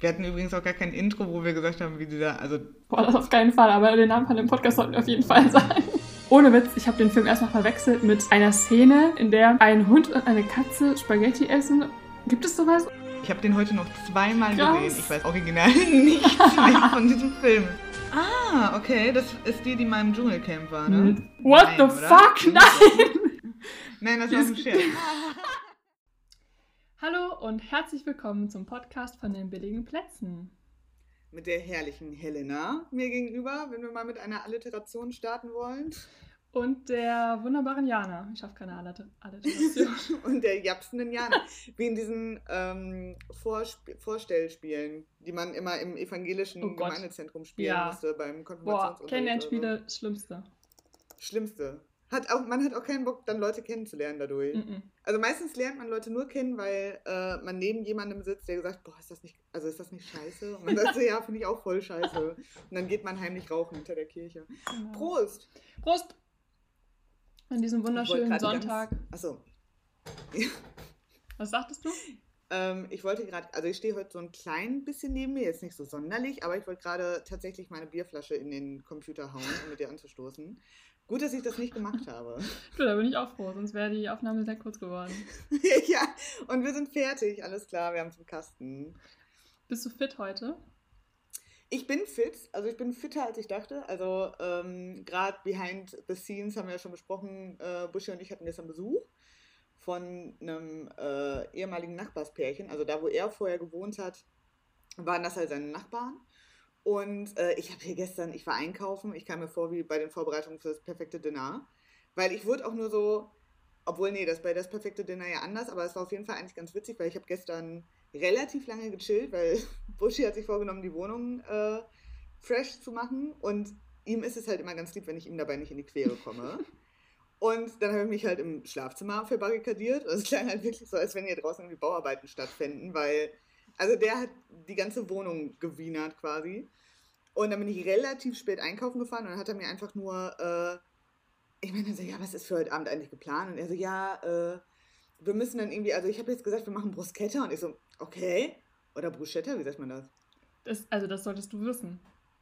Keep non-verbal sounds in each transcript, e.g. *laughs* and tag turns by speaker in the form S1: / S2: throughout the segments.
S1: Wir hatten übrigens auch gar kein Intro, wo wir gesagt haben, wie dieser, also.
S2: Boah, das auf keinen Fall, aber den Namen von dem Podcast sollten wir auf jeden Fall sein. Ohne Witz, ich habe den Film erstmal verwechselt mit einer Szene, in der ein Hund und eine Katze Spaghetti essen. Gibt es sowas?
S1: Ich habe den heute noch zweimal
S2: Krass.
S1: gesehen. Ich weiß original *laughs* nichts mehr von diesem Film. Ah, okay, das ist die, die mal im Dschungelcamp war, ne?
S2: What
S1: Nein,
S2: the
S1: oder?
S2: fuck? Nein!
S1: Nein, das war ein Scherz.
S2: Hallo und herzlich willkommen zum Podcast von den billigen Plätzen.
S1: Mit der herrlichen Helena mir gegenüber, wenn wir mal mit einer Alliteration starten wollen.
S2: Und der wunderbaren Jana. Ich schaffe keine Alliter- Alliteration. *laughs*
S1: Und der japsenden Jana. Wie in diesen ähm, Vorsp Vorstellspielen, die man immer im evangelischen
S2: Oh.
S1: Gemeindezentrum spielen
S2: Ja.
S1: musste beim
S2: Boah,
S1: Konfirmationsunterricht. oder
S2: Kennenlernspiele, Schlimmste.
S1: so. Schlimmste. Hat auch, man hat auch keinen Bock, dann Leute kennenzulernen dadurch.
S2: Mm-mm.
S1: Also meistens lernt man Leute nur kennen, weil äh, man neben jemandem sitzt, der gesagt, boah, ist das nicht, also ist das nicht scheiße? Und man sagt so, ja, finde ich auch voll scheiße. Und dann geht man heimlich rauchen hinter der Kirche.
S2: Genau.
S1: Prost!
S2: Prost! An diesem wunderschönen
S1: die ganz-
S2: Sonntag.
S1: Achso.
S2: Was sagtest du?
S1: Ähm, ich wollte gerade, also ich stehe heute so ein klein bisschen neben mir, jetzt nicht so sonderlich, aber ich wollte gerade tatsächlich meine Bierflasche in den Computer hauen, um mit dir anzustoßen. Gut, dass ich das nicht gemacht habe. *laughs*
S2: Du, da bin ich auch froh, sonst wäre die Aufnahme sehr kurz geworden. *laughs*
S1: ja, und wir sind fertig, alles klar, wir haben zum Kasten.
S2: Bist du fit heute?
S1: Ich bin fit, also ich bin fitter als ich dachte. Also ähm, gerade behind the scenes haben wir ja schon besprochen, äh, Buschi und ich hatten gestern Besuch von einem äh, ehemaligen Nachbarspärchen. Also da, wo er vorher gewohnt hat, waren das halt seine Nachbarn. Und äh, ich habe hier gestern, ich war einkaufen, ich kam mir vor wie bei den Vorbereitungen für das perfekte Dinner. Weil ich wurde auch nur so, obwohl, nee, das bei das perfekte Dinner ja anders, aber es war auf jeden Fall eigentlich ganz witzig, weil ich habe gestern relativ lange gechillt, weil *laughs* Buschi hat sich vorgenommen, die Wohnung äh, fresh zu machen. Und ihm ist es halt immer ganz lieb, wenn ich ihm dabei nicht in die Quere komme. Und dann habe ich mich halt im Schlafzimmer verbarrikadiert. Und es klang halt wirklich so, als wenn hier draußen irgendwie Bauarbeiten stattfinden, weil, also der hat die ganze Wohnung gewienert quasi. Und dann bin ich relativ spät einkaufen gefahren und dann hat er mir einfach nur, äh, ich meine, so, ja, was ist für heute Abend eigentlich geplant? Und er so, ja, äh, wir müssen dann irgendwie, also ich habe jetzt gesagt, wir machen Bruschetta. Und ich so, okay. Oder Bruschetta, wie sagt man das?
S2: Das, also, das solltest du wissen.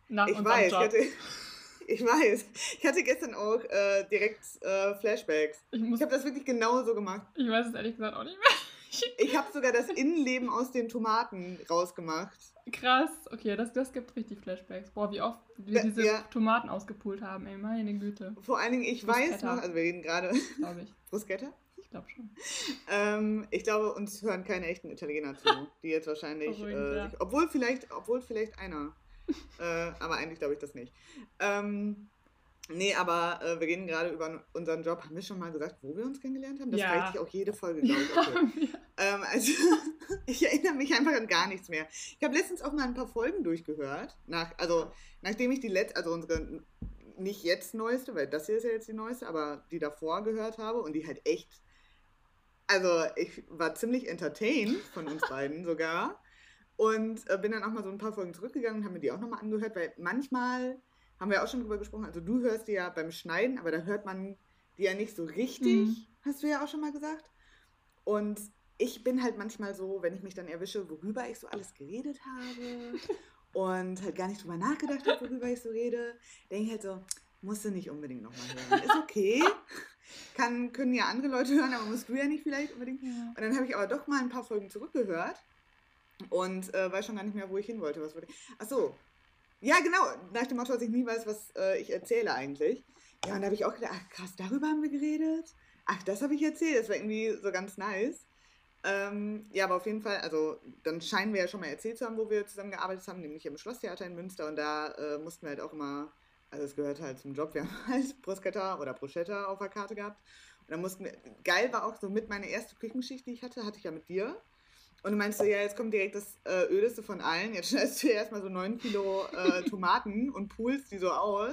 S2: Nach
S1: Ich weiß, ich hatte, *laughs* ich weiß. Ich hatte gestern auch äh, direkt äh, Flashbacks.
S2: Ich,
S1: Ich habe das wirklich genauso gemacht.
S2: ich weiß es ehrlich gesagt auch nicht mehr.
S1: Ich habe sogar das Innenleben aus den Tomaten rausgemacht.
S2: Krass. Okay, das, das gibt richtig Flashbacks. Boah, wie oft wir diese
S1: ja.
S2: Tomaten ausgepult haben, ey, meine Güte.
S1: Vor allen Dingen, ich weiß
S2: Bruschetta.
S1: noch, also wir reden gerade
S2: Glaube ich.
S1: Bruschetta.
S2: Ich glaube schon.
S1: Ähm, ich glaube, uns hören keine echten Italiener zu, die jetzt wahrscheinlich, *laughs* äh,
S2: ja.
S1: obwohl vielleicht, obwohl vielleicht einer, äh, aber eigentlich glaube ich das nicht. Ähm, nee, aber äh, wir reden gerade über unseren Job. Haben wir schon mal gesagt, wo wir uns kennengelernt haben? Das
S2: Ja.
S1: reicht auch jede Folge, glaube ich. *laughs* Okay. Ähm, also, *laughs* ich erinnere mich einfach an gar nichts mehr. Ich habe letztens auch mal ein paar Folgen durchgehört. Nach, also, nachdem ich die letzte, also unsere nicht jetzt neueste, weil das hier ist ja jetzt die neueste, aber die davor gehört habe und die halt echt. Also, ich war ziemlich entertained von uns beiden *laughs* sogar. Und äh, bin dann auch mal so ein paar Folgen zurückgegangen und habe mir die auch nochmal angehört, weil manchmal haben wir auch schon drüber gesprochen. Also, du hörst die ja beim Schneiden, aber da hört man die ja nicht so richtig,
S2: Mhm.
S1: hast du ja auch schon mal gesagt. Und ich bin halt manchmal so, wenn ich mich dann erwische, worüber ich so alles geredet habe *laughs* und halt gar nicht drüber nachgedacht habe, worüber ich so rede, denke ich halt so, musst du nicht unbedingt nochmal hören. Ist okay. *laughs* Kann, können ja andere Leute hören, aber musst du ja nicht vielleicht unbedingt.
S2: Ja.
S1: Und dann habe ich aber doch mal ein paar Folgen zurückgehört und äh, weiß schon gar nicht mehr, wo ich hin wollte. Was wollte ich? Ach so. Ja, genau. Nach dem Motto, dass ich nie weiß, was äh, ich erzähle eigentlich. Ja, und da habe ich auch gedacht, ach krass, darüber haben wir geredet. Ach, das habe ich erzählt. Das war irgendwie so ganz nice. Ähm, ja, aber auf jeden Fall, also dann scheinen wir ja schon mal erzählt zu haben, wo wir zusammen gearbeitet haben, nämlich im Schlosstheater in Münster. Und da äh, mussten wir halt auch immer, also es gehört halt zum Job, wir *laughs* haben halt Bruschetta oder Bruschetta auf der Karte gehabt. Und dann mussten wir, geil war auch so mit meine erste Küchenschicht, die ich hatte, hatte ich ja mit dir. Und du meinst so, ja, jetzt kommt direkt das äh, Ödeste von allen. Jetzt schneidest du erstmal so 9 Kilo äh, *laughs* Tomaten und pulst die so aus.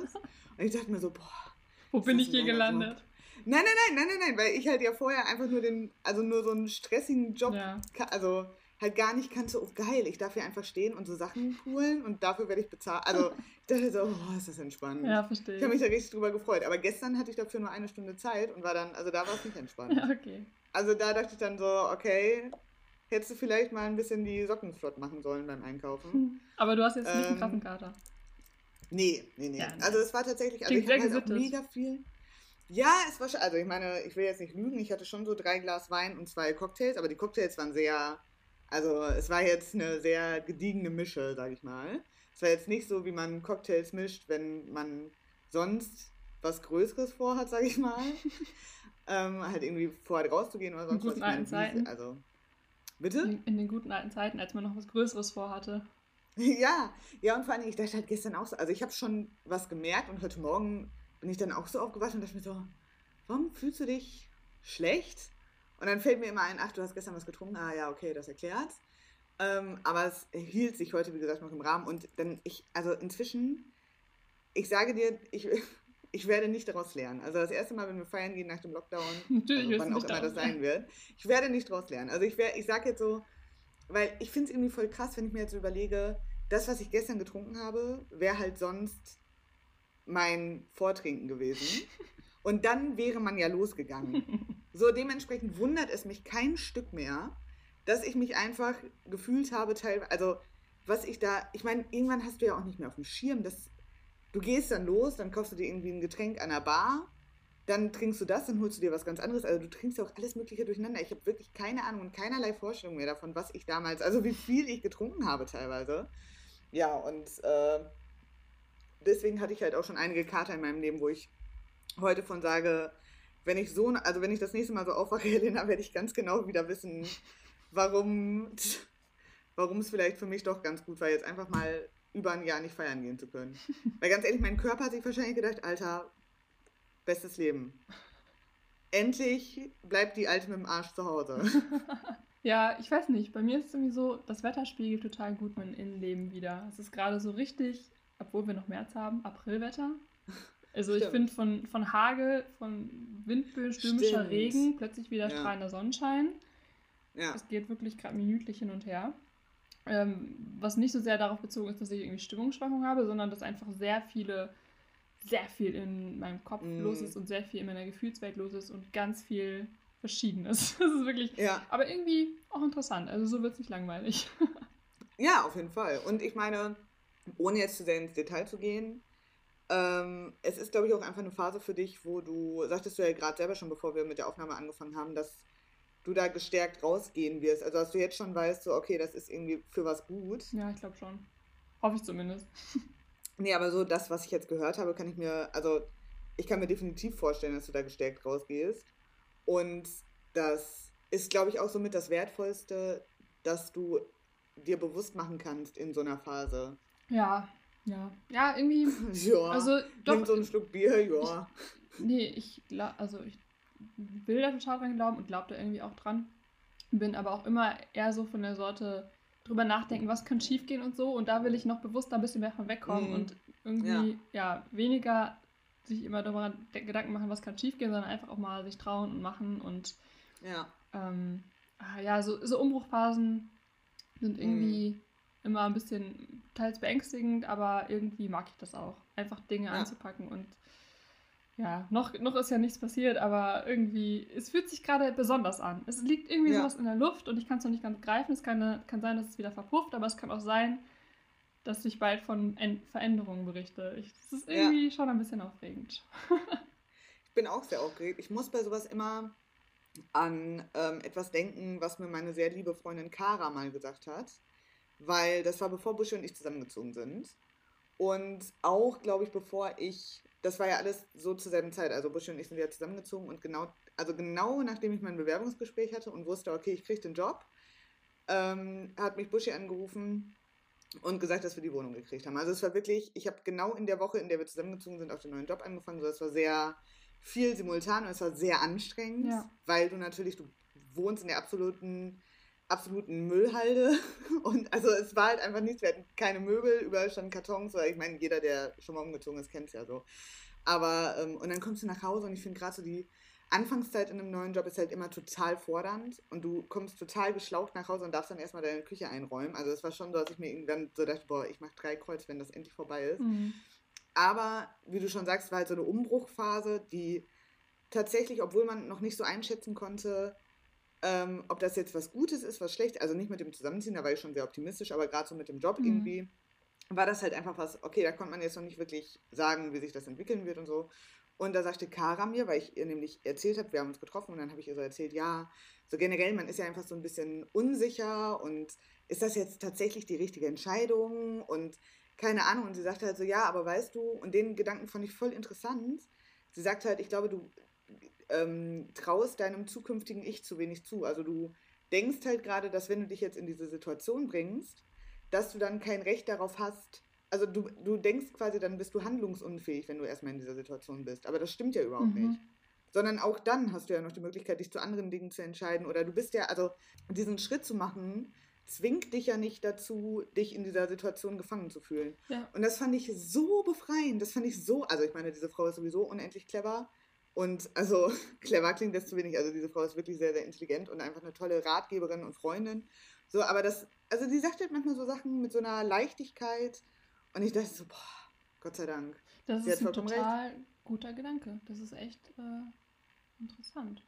S1: Und ich dachte mir so, boah,
S2: Wo bin ich hier gelandet?
S1: Nein, nein, nein, nein, nein, nein, weil ich halt ja vorher einfach nur den, also nur so einen stressigen Job,
S2: Ja.
S1: also halt gar nicht kannte, oh geil, ich darf hier einfach stehen und so Sachen poolen und dafür werde ich bezahlt. Also ich dachte so, oh, ist das entspannt.
S2: Ja, verstehe.
S1: Ich habe mich da richtig drüber gefreut. Aber gestern hatte ich dafür nur eine Stunde Zeit und war dann, also da war es nicht entspannt. *laughs*
S2: Ja, okay.
S1: Also da dachte ich dann so, okay, hättest du vielleicht mal ein bisschen die Socken flott machen sollen beim Einkaufen. Hm.
S2: Aber du hast jetzt nicht ähm, einen Kassenkater.
S1: Nee, nee, nee. Ja, also es war tatsächlich, also ich habe halt auch mega viel. Ja, es war schon, also ich meine, ich will jetzt nicht lügen, ich hatte schon so drei Glas Wein und zwei Cocktails, aber die Cocktails waren sehr, also es war jetzt eine sehr gediegene Mische, sag ich mal. Es war jetzt nicht so, wie man Cocktails mischt, wenn man sonst was Größeres vorhat, sag ich mal. *laughs* ähm, halt irgendwie vorhat rauszugehen oder sonst was.
S2: Alten Zeiten.
S1: Also, bitte?
S2: In, in, den guten alten Zeiten, als man noch was Größeres vorhatte. *laughs*
S1: ja, ja, und vor allem, ich dachte halt gestern auch so, also ich habe schon was gemerkt und heute Morgen bin ich dann auch so aufgewacht und dachte mir so, warum fühlst du dich schlecht? Und dann fällt mir immer ein, ach, du hast gestern was getrunken. Ah ja, okay, das erklärt. Ähm, aber es hielt sich heute, wie gesagt, noch im Rahmen. Und dann ich, also inzwischen, ich sage dir, ich, ich werde nicht daraus lernen. Also das erste Mal, wenn wir feiern gehen nach dem Lockdown, *laughs*
S2: Natürlich
S1: also wann auch immer das sein wird, ich werde nicht daraus lernen. Also ich, ich sage jetzt so, weil ich finde es irgendwie voll krass, wenn ich mir jetzt überlege, das, was ich gestern getrunken habe, wäre halt sonst mein Vortrinken gewesen. *laughs* Und dann wäre man ja losgegangen. *laughs* So, dementsprechend wundert es mich kein Stück mehr, dass ich mich einfach gefühlt habe, teilweise, also was ich da, ich meine, irgendwann hast du ja auch nicht mehr auf dem Schirm, dass du gehst dann los, dann kaufst du dir irgendwie ein Getränk an der Bar, dann trinkst du das, dann holst du dir was ganz anderes. Also du trinkst ja auch alles Mögliche durcheinander. Ich habe wirklich keine Ahnung und keinerlei Vorstellung mehr davon, was ich damals, also wie viel ich getrunken habe teilweise. Ja, und äh, deswegen hatte ich halt auch schon einige Kater in meinem Leben, wo ich heute von sage, wenn ich so, also wenn ich das nächste Mal so aufwache, *laughs* Helena, werde ich ganz genau wieder wissen, warum, warum es vielleicht für mich doch ganz gut war, jetzt einfach mal über ein Jahr nicht feiern gehen zu können. Weil ganz ehrlich, mein Körper hat sich wahrscheinlich gedacht, Alter, bestes Leben. Endlich bleibt die Alte mit dem Arsch zu Hause. *laughs*
S2: ja, ich weiß nicht. Bei mir ist es irgendwie so, das Wetter spiegelt total gut mein Innenleben wieder. Es ist gerade so richtig, obwohl wir noch März haben, Aprilwetter. Also Stimmt. ich finde von, von Hagel, von Windböen, stürmischer Stimmt. Regen, plötzlich wieder ja. strahlender Sonnenschein. Ja. Es geht wirklich gerade minütlich hin und her. Ähm, was nicht so sehr darauf bezogen ist, dass ich irgendwie Stimmungsschwankungen habe, sondern dass einfach sehr viele, sehr viel in meinem Kopf mm. los ist und sehr viel in meiner Gefühlswelt los ist und ganz viel Verschiedenes. *laughs* Das ist wirklich, ja. aber irgendwie auch interessant. Also so wird es nicht langweilig. *laughs*
S1: Ja, auf jeden Fall. Und ich meine, ohne jetzt zu sehr ins Detail zu gehen, ähm, es ist, glaube ich, auch einfach eine Phase für dich, wo du, sagtest du ja gerade selber schon, bevor wir mit der Aufnahme angefangen haben, dass du da gestärkt rausgehen wirst. Also dass du jetzt schon weißt, so, okay, das ist irgendwie für was gut.
S2: Ja, ich glaube schon. Hoffe ich zumindest. *laughs*
S1: Nee, aber so das, was ich jetzt gehört habe, kann ich mir, also ich kann mir definitiv vorstellen, dass du da gestärkt rausgehst. Und das ist, glaube ich, auch somit das Wertvollste, dass du dir bewusst machen kannst in so einer Phase.
S2: Ja, ja. Ja, irgendwie. *laughs*
S1: ja. Also, doch, nimm so einen Schluck Bier, ja.
S2: Ich, nee, ich, also ich will da total dran glauben und glaube da irgendwie auch dran. Bin aber auch immer eher so von der Sorte drüber nachdenken, was kann schiefgehen und so. Und da will ich noch bewusst ein bisschen mehr von wegkommen mm. und irgendwie, ja. ja. weniger sich immer darüber Gedanken machen, was kann schiefgehen, sondern einfach auch mal sich trauen und machen und
S1: ja,
S2: ähm, ah, ja so, so Umbruchphasen sind irgendwie mm. immer ein bisschen teils beängstigend, aber irgendwie mag ich das auch. Einfach Dinge ja. anzupacken und ja, noch, noch ist ja nichts passiert, aber irgendwie, es fühlt sich gerade besonders an. Es liegt irgendwie ja. sowas in der Luft und ich kann es noch nicht ganz greifen. Es kann, kann sein, dass es wieder verpufft, aber es kann auch sein, dass ich bald von Veränderungen berichte. Ich, das ist irgendwie ja. schon ein bisschen aufregend. *laughs*
S1: ich bin auch sehr aufgeregt. Ich muss bei sowas immer an ähm, etwas denken, was mir meine sehr liebe Freundin Kara mal gesagt hat. Weil das war bevor Busche und ich zusammengezogen sind. Und auch, glaube ich, bevor ich das war ja alles so zur selben Zeit. Also Buschi und ich sind ja zusammengezogen und genau, also genau nachdem ich mein Bewerbungsgespräch hatte und wusste, okay, ich kriege den Job, ähm, hat mich Buschi angerufen und gesagt, dass wir die Wohnung gekriegt haben. Also es war wirklich, ich habe genau in der Woche, in der wir zusammengezogen sind, auf den neuen Job angefangen. So, es war sehr viel simultan und es war sehr anstrengend, ja. weil du natürlich, du wohnst in der absoluten absoluten Müllhalde. *laughs* Und also es war halt einfach nichts. Wir hatten keine Möbel, überall standen Kartons. Weil ich meine, jeder, der schon mal umgezogen ist, kennt es ja so. Aber, ähm, und dann kommst du nach Hause und ich finde gerade so die Anfangszeit in einem neuen Job ist halt immer total fordernd und du kommst total geschlaucht nach Hause und darfst dann erstmal deine Küche einräumen. Also es war schon so, dass ich mir irgendwann so dachte, boah, ich mache drei Kreuz, wenn das endlich vorbei ist. Mhm. Aber, wie du schon sagst, war halt so eine Umbruchphase, die tatsächlich, obwohl man noch nicht so einschätzen konnte, Ähm, ob das jetzt was Gutes ist, was schlecht, also nicht mit dem Zusammenziehen, da war ich schon sehr optimistisch, aber gerade so mit dem Job mhm. irgendwie war das halt einfach was, okay, da konnte man jetzt noch nicht wirklich sagen, wie sich das entwickeln wird und so. Und da sagte Kara mir, weil ich ihr nämlich erzählt habe, wir haben uns getroffen und dann habe ich ihr so erzählt, ja, so generell, man ist ja einfach so ein bisschen unsicher und ist das jetzt tatsächlich die richtige Entscheidung und keine Ahnung. Und sie sagte halt so, ja, aber weißt du, und den Gedanken fand ich voll interessant. Sie sagte halt, ich glaube, du ähm, traust deinem zukünftigen Ich zu wenig zu. Also du denkst halt gerade, dass wenn du dich jetzt in diese Situation bringst, dass du dann kein Recht darauf hast. Also du, du denkst quasi, dann bist du handlungsunfähig, wenn du erstmal in dieser Situation bist. Aber das stimmt ja überhaupt mhm. nicht. Sondern auch dann hast du ja noch die Möglichkeit, dich zu anderen Dingen zu entscheiden. Oder du bist ja, also diesen Schritt zu machen, zwingt dich ja nicht dazu, dich in dieser Situation gefangen zu fühlen. Ja. Und das fand ich so befreiend. Das fand ich so, also ich meine, diese Frau ist sowieso unendlich clever. Und also *laughs* clever klingt das zu wenig. Also diese Frau ist wirklich sehr, sehr intelligent und einfach eine tolle Ratgeberin und Freundin. So, aber das, also die sagt halt manchmal so Sachen mit so einer Leichtigkeit. Und ich dachte so, boah, Gott sei Dank.
S2: Das ist ein total recht. guter Gedanke. Das ist echt äh, interessant.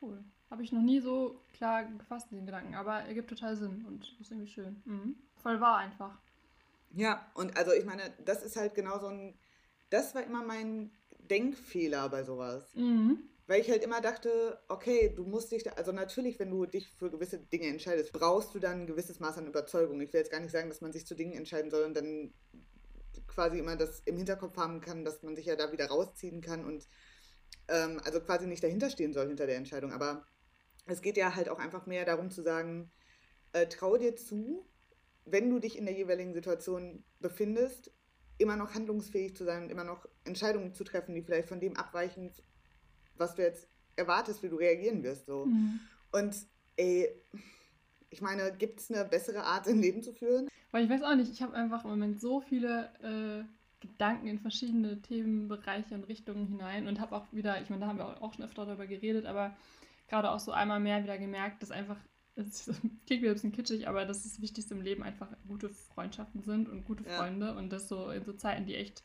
S2: Cool. Habe ich noch nie so klar gefasst, den Gedanken. Aber er gibt total Sinn und ist irgendwie schön. Mhm. Voll wahr einfach.
S1: Ja, und also ich meine, das ist halt genau so ein. Das war immer mein Denkfehler bei sowas. Mhm. Weil ich halt immer dachte, okay, du musst dich, da, also natürlich, wenn du dich für gewisse Dinge entscheidest, brauchst du dann ein gewisses Maß an Überzeugung. Ich will jetzt gar nicht sagen, dass man sich zu Dingen entscheiden soll und dann quasi immer das im Hinterkopf haben kann, dass man sich ja da wieder rausziehen kann und ähm, also quasi nicht dahinter stehen soll hinter der Entscheidung. Aber es geht ja halt auch einfach mehr darum zu sagen, äh, trau dir zu, wenn du dich in der jeweiligen Situation befindest, immer noch handlungsfähig zu sein und immer noch Entscheidungen zu treffen, die vielleicht von dem abweichen, was du jetzt erwartest, wie du reagieren wirst. So. Mhm. Und ey, ich meine, gibt es eine bessere Art, ein Leben zu führen?
S2: Weil ich weiß auch nicht, ich habe einfach im Moment so viele äh, Gedanken in verschiedene Themenbereiche und Richtungen hinein und habe auch wieder, ich meine, da haben wir auch schon öfter darüber geredet, aber gerade auch so einmal mehr wieder gemerkt, dass einfach, das *laughs* klingt wieder ein bisschen kitschig, aber dass das Wichtigste im Leben einfach gute Freundschaften sind und gute Freunde ja. und das so in so Zeiten, die echt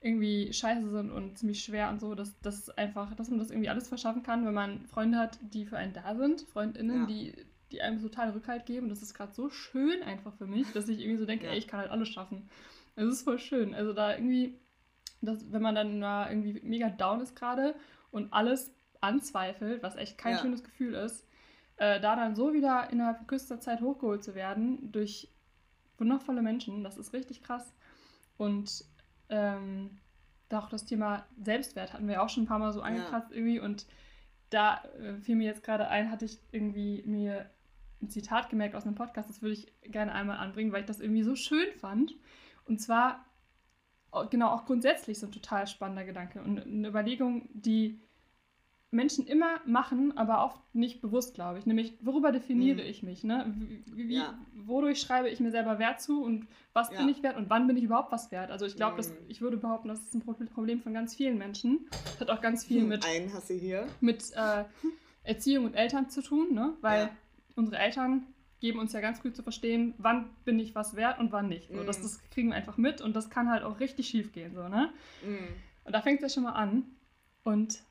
S2: irgendwie scheiße sind und ziemlich schwer und so, dass das einfach, dass man das irgendwie alles verschaffen kann, wenn man Freunde hat, die für einen da sind, FreundInnen, ja. die, die einem total Rückhalt geben. Das ist gerade so schön einfach für mich, dass ich irgendwie so denke, ja. ey, ich kann halt alles schaffen. Es ist voll schön. Also da irgendwie, dass, wenn man dann mal irgendwie mega down ist gerade und alles anzweifelt, was echt kein schönes Gefühl ist, äh, da dann so wieder innerhalb kürzester Zeit hochgeholt zu werden durch wundervolle Menschen, das ist richtig krass. Und ähm, da auch das Thema Selbstwert hatten wir auch schon ein paar Mal so angekratzt ja. irgendwie und da äh, fiel mir jetzt gerade ein, hatte ich irgendwie mir ein Zitat gemerkt aus einem Podcast, das würde ich gerne einmal anbringen, weil ich das irgendwie so schön fand. Und zwar, genau, auch grundsätzlich so ein total spannender Gedanke und eine Überlegung, die Menschen immer machen, aber oft nicht bewusst, glaube ich. Nämlich, worüber definiere mhm. ich mich? Ne? Wie, ja. Wodurch schreibe ich mir selber Wert zu und was ja. bin ich wert und wann bin ich überhaupt was wert? Also ich glaube, mhm. ich würde behaupten, das ist ein Problem von ganz vielen Menschen. Das hat auch ganz viel hm, mit,
S1: Einen hast du hier.
S2: mit äh, Erziehung und Eltern zu tun, ne? weil ja. unsere Eltern geben uns ja ganz gut zu verstehen, wann bin ich was wert und wann nicht. So, mm. das, das, kriegen wir einfach mit und das kann halt auch richtig schief gehen. So, ne? Mm. Und da fängt es ja schon mal an. Und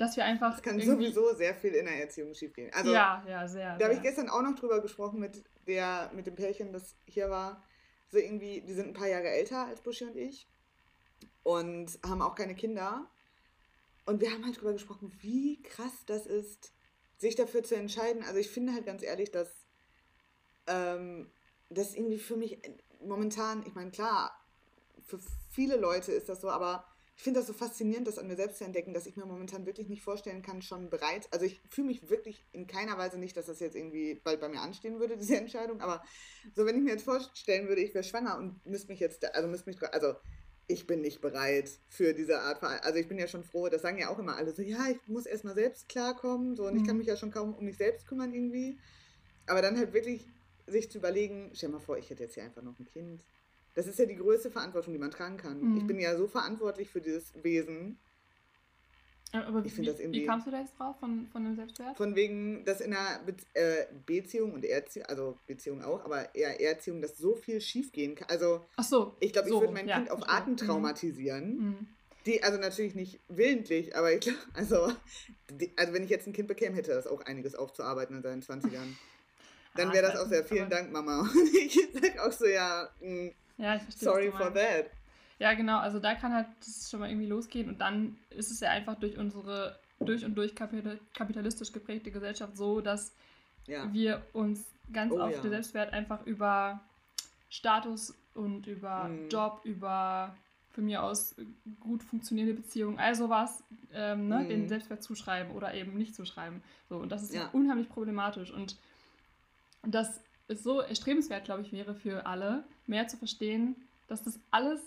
S2: dass wir einfach.
S1: Es kann sowieso sehr viel in der Erziehung schief gehen. Also,
S2: ja, ja, sehr.
S1: Da habe ich gestern auch noch drüber gesprochen mit, der, mit dem Pärchen, das hier war. So irgendwie, die sind ein paar Jahre älter als Buschi und ich und haben auch keine Kinder. Und wir haben halt drüber gesprochen, wie krass das ist, sich dafür zu entscheiden. Also ich finde halt ganz ehrlich, dass ähm, das irgendwie für mich momentan, ich meine, klar, für viele Leute ist das so, aber ich finde das so faszinierend, das an mir selbst zu entdecken, dass ich mir momentan wirklich nicht vorstellen kann, schon bereit, also ich fühle mich wirklich in keiner Weise nicht, dass das jetzt irgendwie bald bei mir anstehen würde, *laughs* diese Entscheidung, aber so, wenn ich mir jetzt vorstellen würde, ich wäre schwanger und müsste mich jetzt, also müsste mich, also ich bin nicht bereit für diese Art, also ich bin ja schon froh, das sagen ja auch immer alle so, ja, ich muss erstmal selbst klarkommen, so, und ich kann mhm. mich ja schon kaum um mich selbst kümmern irgendwie, aber dann halt wirklich sich zu überlegen, stell mal vor, ich hätte jetzt hier einfach noch ein Kind. Das ist ja die größte Verantwortung, die man tragen kann. Mhm. Ich bin ja so verantwortlich für dieses Wesen.
S2: Aber ich wie, das irgendwie, wie kamst du da jetzt drauf von, von dem Selbstwert?
S1: Von wegen, dass in einer Be äh, Beziehung und Erziehung, also Beziehung auch, aber eher Erziehung, dass so viel schief gehen kann. Also,
S2: Ach so,
S1: ich glaube,
S2: so,
S1: ich würde mein ja, Kind auf Arten mhm. traumatisieren. Mhm. Die, also natürlich nicht willentlich, aber ich glaube, *laughs* also, die, also wenn ich jetzt ein Kind bekäme, hätte das auch einiges aufzuarbeiten in seinen 20ern. Dann ah, wäre das auch sehr, vielen Dank, Mama. *laughs* ich sag auch so, ja, mh, mm, ja ich verstehe,
S2: sorry for that. Ja, genau, also da kann halt das schon mal irgendwie losgehen und dann ist es ja einfach durch unsere durch und durch kapitalistisch geprägte Gesellschaft so, dass ja. wir uns ganz oh, oft ja. der Selbstwert einfach über Status und über mhm. Job, über von mir aus gut funktionierende Beziehungen, all sowas, ähm, ne, mhm. den Selbstwert zuschreiben oder eben nicht zuschreiben. So, und das ist ja. unheimlich problematisch. Und das ist so erstrebenswert, glaube ich, wäre für alle, mehr zu verstehen, dass das alles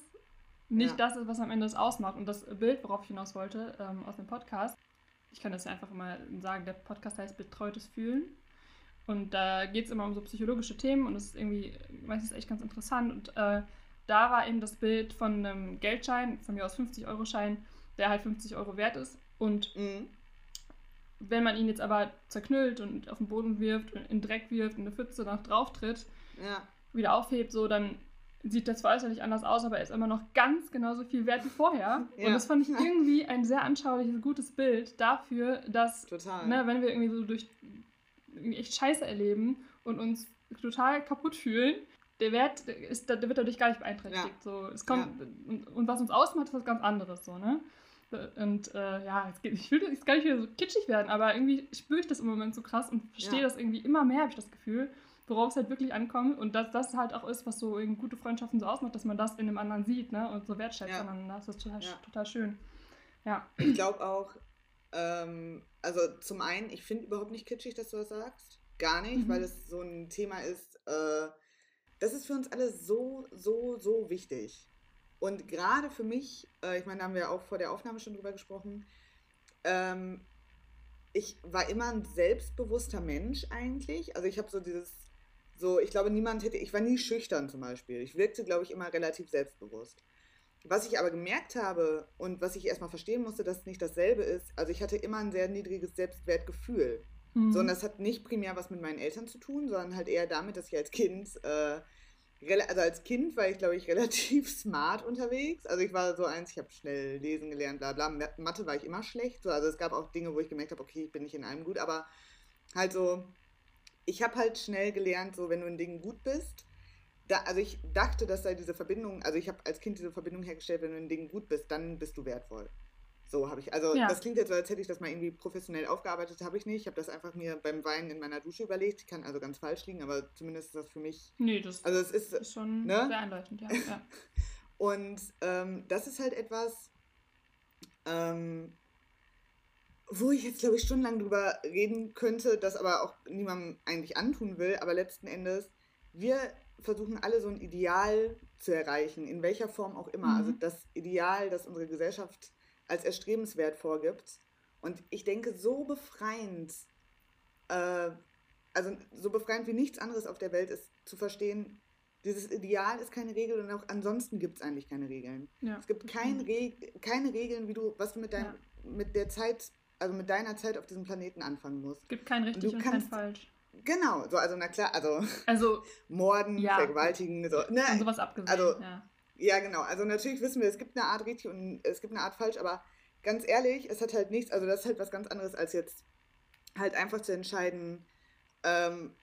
S2: nicht ja. das ist, was am Ende es ausmacht. Und das Bild, worauf ich hinaus wollte, ähm, aus dem Podcast, ich kann das ja einfach mal sagen, der Podcast heißt Betreutes Fühlen. Und da geht es immer um so psychologische Themen und das ist irgendwie meistens echt ganz interessant. Und äh, da war eben das Bild von einem Geldschein, von mir aus 50-Euro-Schein, der halt 50 Euro wert ist. Und mhm. Wenn man ihn jetzt aber zerknüllt und auf den Boden wirft, in Dreck wirft, in eine Pfütze nach drauf tritt, ja. wieder aufhebt, so, dann sieht das zwar äußerlich anders aus, aber er ist immer noch ganz genauso viel wert wie vorher. *laughs* Ja. Und das fand ich irgendwie ein sehr anschauliches, gutes Bild dafür, dass, ne, wenn wir irgendwie so durch echt Scheiße erleben und uns total kaputt fühlen, der Wert ist, der wird dadurch gar nicht beeinträchtigt. Ja. So, es kommt, ja. und, und, was uns ausmacht, ist was ganz anderes. So, ne? Und äh, ja, ich will jetzt gar nicht wieder so kitschig werden, aber irgendwie spüre ich das im Moment so krass und verstehe ja. das irgendwie immer mehr, habe ich das Gefühl, worauf es halt wirklich ankommt und dass das halt auch ist, was so gute Freundschaften so ausmacht, dass man das in dem anderen sieht ne? und so wertschätzt ja. aneinander. Das ist total, total schön. Ja.
S1: Ich glaube auch, ähm, also zum einen, ich finde überhaupt nicht kitschig, dass du das sagst. Gar nicht, mhm. weil es so ein Thema ist, äh, das ist für uns alle so, so, so wichtig. Und gerade für mich, äh, ich meine, da haben wir auch vor der Aufnahme schon drüber gesprochen, ähm, ich war immer ein selbstbewusster Mensch eigentlich. Also ich habe so dieses, so, ich glaube, niemand hätte, ich war nie schüchtern zum Beispiel. Ich wirkte, glaube ich, immer relativ selbstbewusst. Was ich aber gemerkt habe und was ich erstmal verstehen musste, dass es nicht dasselbe ist, also ich hatte immer ein sehr niedriges Selbstwertgefühl. Mhm. So, und das hat nicht primär was mit meinen Eltern zu tun, sondern halt eher damit, dass ich als Kind, äh, also als Kind war ich, glaube ich, *laughs* relativ smart unterwegs. Also ich war so eins, ich habe schnell lesen gelernt, bla bla. Mathe war ich immer schlecht. So, also es gab auch Dinge, wo ich gemerkt habe, okay, ich bin nicht in allem gut, aber halt so, ich habe halt schnell gelernt, so wenn du in Dingen gut bist, da, also ich dachte, dass da diese Verbindung, also ich habe als Kind diese Verbindung hergestellt, wenn du in Dingen gut bist, dann bist du wertvoll. So habe ich, also ja. das klingt jetzt so, als hätte ich das mal irgendwie professionell aufgearbeitet, habe ich nicht. Ich habe das einfach mir beim Weinen in meiner Dusche überlegt. Ich kann also ganz falsch liegen, aber zumindest ist das für mich. Nee, das also es ist, ist schon ne? sehr einleuchtend, ja. ja. *laughs* Und ähm, das ist halt etwas, ähm, wo ich jetzt, glaube ich, stundenlang drüber reden könnte, das aber auch niemandem eigentlich antun will. Aber letzten Endes, wir versuchen alle so ein Ideal zu erreichen, in welcher Form auch immer. Also mhm. Also das Ideal, das unsere Gesellschaft als erstrebenswert vorgibt. Und ich denke, so befreiend, äh, also so befreiend wie nichts anderes auf der Welt ist, zu verstehen, dieses Ideal ist keine Regel und auch ansonsten gibt es eigentlich keine Regeln. Ja. Es gibt kein Reg keine Regeln, wie du, was du mit, dein, ja. mit der Zeit, also mit deiner Zeit auf diesem Planeten anfangen musst. Es gibt kein richtig und, und kannst, kein falsch. Genau, so, also na klar, also, also *laughs* Morden, ja, Vergewaltigen, so, ne? Und sowas abgesehen, also, ja. Ja, genau, also natürlich wissen wir, es gibt eine Art richtig und es gibt eine Art falsch, aber ganz ehrlich, es hat halt nichts, also das ist halt was ganz anderes als jetzt halt einfach zu entscheiden, ähm,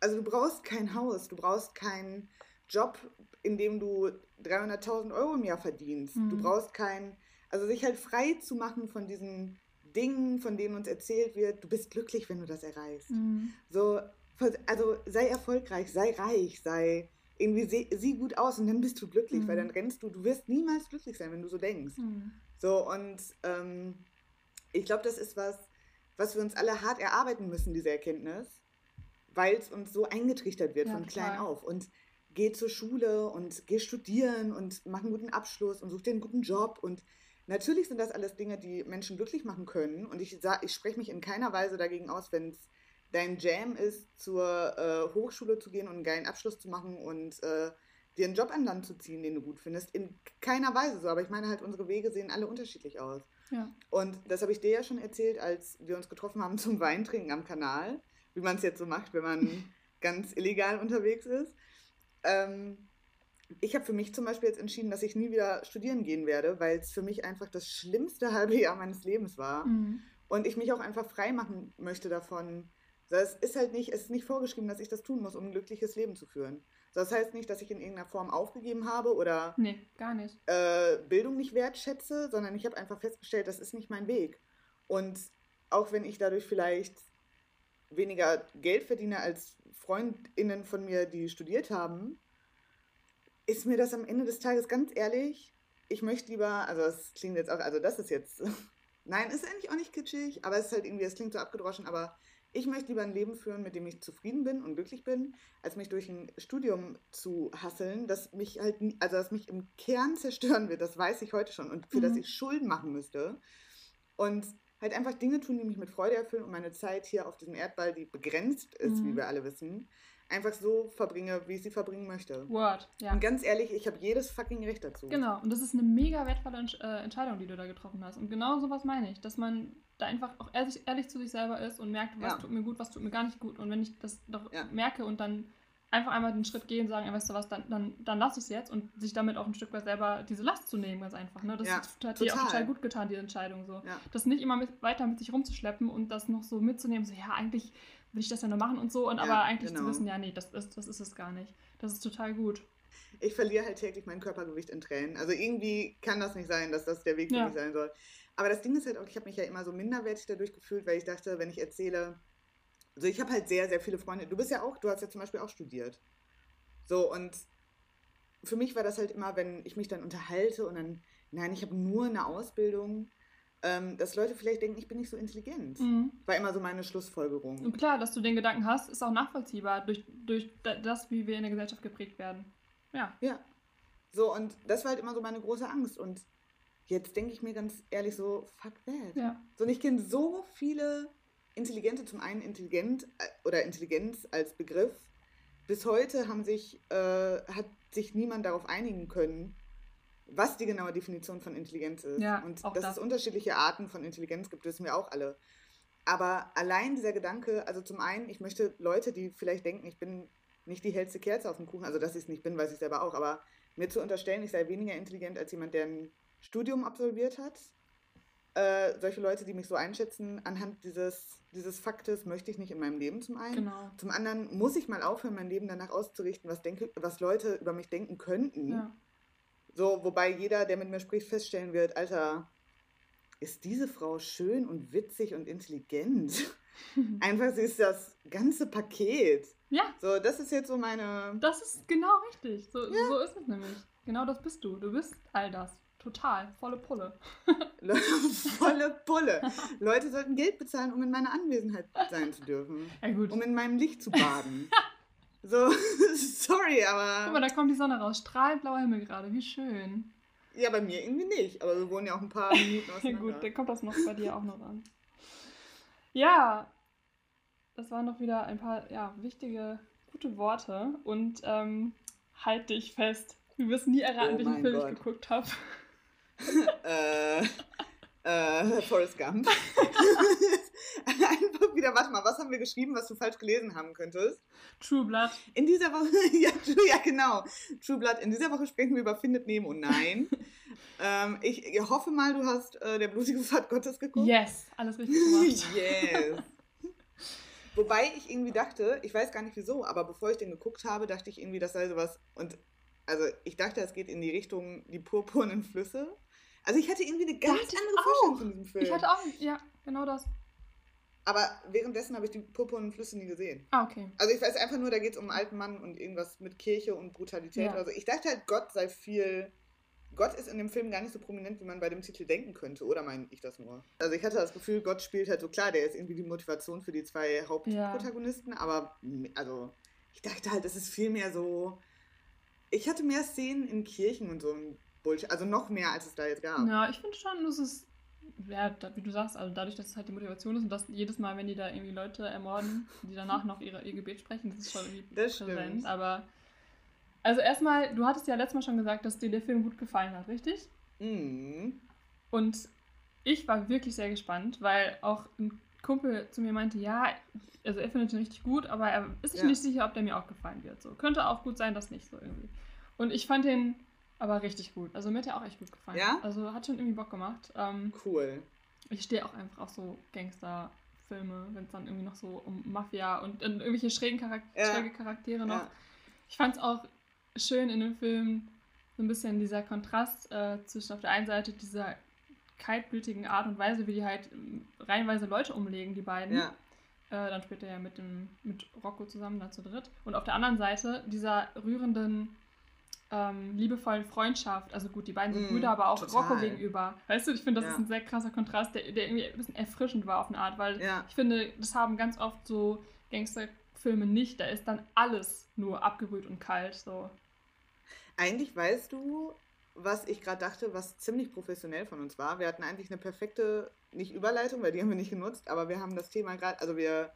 S1: also du brauchst kein Haus, du brauchst keinen Job, in dem du 300.000 Euro im Jahr verdienst. Mhm. Du brauchst keinen, also sich halt frei zu machen von diesen Dingen, von denen uns erzählt wird, du bist glücklich, wenn du das erreichst. Mhm. So, also sei erfolgreich, sei reich, sei irgendwie sieh, sieh gut aus und dann bist du glücklich, mhm. weil dann rennst du, du wirst niemals glücklich sein, wenn du so denkst. Mhm. So, und ähm, ich glaube, das ist was, was wir uns alle hart erarbeiten müssen, diese Erkenntnis, weil es uns so eingetrichtert wird ja, von klein auf. Und geh zur Schule und geh studieren und mach einen guten Abschluss und such dir einen guten Job und Natürlich sind das alles Dinge, die Menschen glücklich machen können. Und ich, ich spreche mich in keiner Weise dagegen aus, wenn es dein Jam ist, zur äh, Hochschule zu gehen und einen geilen Abschluss zu machen und äh, dir einen Job an Land zu ziehen, den du gut findest. In keiner Weise so. Aber ich meine halt, unsere Wege sehen alle unterschiedlich aus. Ja. Und das habe ich dir ja schon erzählt, als wir uns getroffen haben *laughs* zum Weintrinken am Kanal. Wie man es jetzt so macht, wenn man *laughs* ganz illegal unterwegs ist. Ähm, ich habe für mich zum Beispiel jetzt entschieden, dass ich nie wieder studieren gehen werde, weil es für mich einfach das schlimmste *laughs* halbe Jahr meines Lebens war. Mhm. Und ich mich auch einfach frei machen möchte davon. Es ist halt nicht, es ist nicht vorgeschrieben, dass ich das tun muss, um ein glückliches Leben zu führen. Das heißt nicht, dass ich in irgendeiner Form aufgegeben habe oder
S2: nee, gar nicht.
S1: Äh, Bildung nicht wertschätze, sondern ich habe einfach festgestellt, das ist nicht mein Weg. Und auch wenn ich dadurch vielleicht weniger Geld verdiene als Freundinnen von mir, die studiert haben, ist mir das am Ende des Tages ganz ehrlich, ich möchte lieber, also das klingt jetzt auch, also das ist jetzt, *laughs* nein, ist eigentlich auch nicht kitschig, aber es ist halt irgendwie, es klingt so abgedroschen, aber ich möchte lieber ein Leben führen, mit dem ich zufrieden bin und glücklich bin, als mich durch ein Studium zu hasseln, das mich halt, also das mich im Kern *laughs* zerstören wird, das weiß ich heute schon und für mhm. das ich Schulden machen müsste. Und halt einfach Dinge tun, die mich mit Freude erfüllen und meine Zeit hier auf diesem Erdball, die begrenzt ist, mhm. wie wir alle wissen, einfach so verbringe, wie ich sie verbringen möchte. Word, ja. Und ganz ehrlich, ich habe jedes fucking Recht dazu.
S2: Genau, und das ist eine mega wertvolle äh, Entscheidung, die du da getroffen hast. Und genau sowas meine ich, dass man da einfach auch ehrlich, ehrlich zu sich selber ist und merkt, was ja. tut mir gut, was tut mir gar nicht gut. Und wenn ich das doch ja. merke und dann einfach einmal den Schritt gehen und sagen, weißt du was, dann, dann, dann lass es jetzt und sich damit auch ein Stück weit selber diese Last zu nehmen, ganz einfach. Ne? Das ja, hat dir auch total gut getan, die Entscheidung. So. Ja. Das nicht immer mit, weiter mit sich rumzuschleppen und das noch so mitzunehmen, so ja, eigentlich will ich das ja nur machen und so, und ja, aber eigentlich genau. zu wissen, ja, nee, das ist, das ist es gar nicht. Das ist total gut.
S1: Ich verliere halt täglich mein Körpergewicht in Tränen. Also irgendwie kann das nicht sein, dass das der Weg für ja. mich sein soll. Aber das Ding ist halt auch, ich habe mich ja immer so minderwertig dadurch gefühlt, weil ich dachte, wenn ich erzähle, also ich habe halt sehr, sehr viele Freunde. Du bist ja auch, du hast ja zum Beispiel auch studiert. So, und für mich war das halt immer, wenn ich mich dann unterhalte und dann, nein, ich habe nur eine Ausbildung, ähm, dass Leute vielleicht denken, ich bin nicht so intelligent. Mhm. War immer so meine Schlussfolgerung.
S2: Und klar, dass du den Gedanken hast, ist auch nachvollziehbar durch, durch das, wie wir in der Gesellschaft geprägt werden. Ja.
S1: Ja. So, und das war halt immer so meine große Angst. Und jetzt denke ich mir ganz ehrlich so, fuck that. Ja. So, und ich kenne so viele Intelligente, zum einen intelligent äh, oder Intelligenz als Begriff. Bis heute haben sich, äh, hat sich niemand darauf einigen können, was die genaue Definition von Intelligenz ist. Ja, und dass das. es unterschiedliche Arten von Intelligenz gibt, wissen wir auch alle. Aber allein dieser Gedanke, also zum einen, ich möchte Leute, die vielleicht denken, ich bin nicht die hellste Kerze auf dem Kuchen, also dass ich es nicht bin, weiß ich selber auch, aber mir zu unterstellen, ich sei weniger intelligent als jemand, der ein Studium absolviert hat. Äh, solche Leute, die mich so einschätzen, anhand dieses, dieses Faktes möchte ich nicht in meinem Leben zum einen. Genau. Zum anderen muss ich mal aufhören, mein Leben danach auszurichten, was, denke, was Leute über mich denken könnten. Ja. So, wobei jeder, der mit mir spricht, feststellen wird, Alter, ist diese Frau schön und witzig und intelligent. *laughs* Einfach, sie ist das ganze Paket. Ja. So, das ist jetzt so meine.
S2: Das ist genau richtig. So, ja. so ist es nämlich. Genau das bist du. Du bist all das. Total. Volle Pulle. *laughs*
S1: Volle Pulle. Leute sollten Geld bezahlen, um in meiner Anwesenheit sein zu dürfen. Ja, gut. Um in meinem Licht zu baden. *laughs* So, *laughs* sorry, aber.
S2: Guck mal, da kommt die Sonne raus. Strahlend blauer Himmel gerade. Wie schön.
S1: Ja, bei mir irgendwie nicht. Aber wir wohnen ja auch ein paar Minuten auseinander.
S2: Gut, dann kommt das noch bei dir auch noch an. Ja, das waren doch wieder ein paar ja, wichtige, gute Worte. Und ähm, halt dich fest. Du wirst nie erraten, oh welchen Film Gott. ich geguckt habe. *laughs*
S1: äh, äh, Forrest Gump. *laughs* Einfach wieder, warte mal, was haben wir geschrieben, was du falsch gelesen haben könntest?
S2: True Blood.
S1: In dieser Woche, *laughs* ja, ja genau, True Blood. In dieser Woche sprechen wir über Findet Nemo. Nein. ähm, ich, ich, hoffe mal, du hast äh, der blutige Pfad Gottes geguckt.
S2: Yes, alles richtig gemacht. yes.
S1: Wobei ich irgendwie dachte, ich weiß gar nicht wieso, aber bevor ich den geguckt habe, dachte ich irgendwie, das sei sowas. Und also ich dachte, es geht in die Richtung die purpurnen Flüsse. Also ich hatte irgendwie eine ganz andere Vorstellung von diesem Film.
S2: Ich hatte auch, ja, genau das.
S1: Aber währenddessen habe ich die purpurnen Flüsse nie gesehen.
S2: Ah, okay.
S1: Also ich weiß einfach nur, da geht es um einen alten Mann und irgendwas mit Kirche und Brutalität. Ja. Also ich dachte halt, Gott sei viel. Gott ist in dem Film gar nicht so prominent, wie man bei dem Titel denken könnte, oder meine ich das nur? Also ich hatte das Gefühl, Gott spielt halt so klar, der ist irgendwie die Motivation für die zwei Hauptprotagonisten, ja. aber also ich dachte halt, es ist viel mehr so. Ich hatte mehr Szenen in Kirchen und so ein Bullshit, also noch mehr, als es da jetzt gab.
S2: Ja, ich finde schon, dass es ja, wie du sagst, also dadurch, dass es halt die Motivation ist und dass jedes Mal, wenn die da irgendwie Leute ermorden, die danach noch ihre, ihr Gebet sprechen, das ist schon irgendwie das präsent. Stimmt. Aber also erstmal, du hattest ja letztes Mal schon gesagt, dass dir der Film gut gefallen hat, richtig? Mhm. Und ich war wirklich sehr gespannt, weil auch ein Kumpel zu mir meinte, ja, also er findet ihn richtig gut, aber er ist sich ja. nicht sicher, ob der mir auch gefallen wird. So könnte auch gut sein, dass nicht so irgendwie. Und ich fand den aber richtig gut. Also mir hat er auch echt gut gefallen. Ja? Also hat schon irgendwie Bock gemacht. Ähm, cool. Ich stehe auch einfach auf so Gangster-Filme, wenn es dann irgendwie noch so um Mafia und, und irgendwelche schrägen Charak ja. schräge Charaktere noch. Ja. Ich fand es auch schön in dem Film, so ein bisschen dieser Kontrast äh, zwischen auf der einen Seite dieser kaltblütigen Art und Weise, wie die halt ähm, reihenweise Leute umlegen, die beiden. Ja. Äh, dann später ja mit, dem, mit Rocco zusammen, dann zu dritt. Und auf der anderen Seite dieser rührenden, ähm, liebevollen Freundschaft. Also gut, die beiden sind mm, Brüder, aber auch total. Rocco gegenüber. Weißt du, ich finde, das ja. ist ein sehr krasser Kontrast, der, der, irgendwie ein bisschen erfrischend war auf eine Art, weil ja. ich finde, das haben ganz oft so Gangsterfilme nicht. Da ist dann alles nur abgebrüht und kalt. So.
S1: Eigentlich weißt du, was ich gerade dachte, was ziemlich professionell von uns war. Wir hatten eigentlich eine perfekte, nicht Überleitung, weil die haben wir nicht genutzt, aber wir haben das Thema gerade, also wir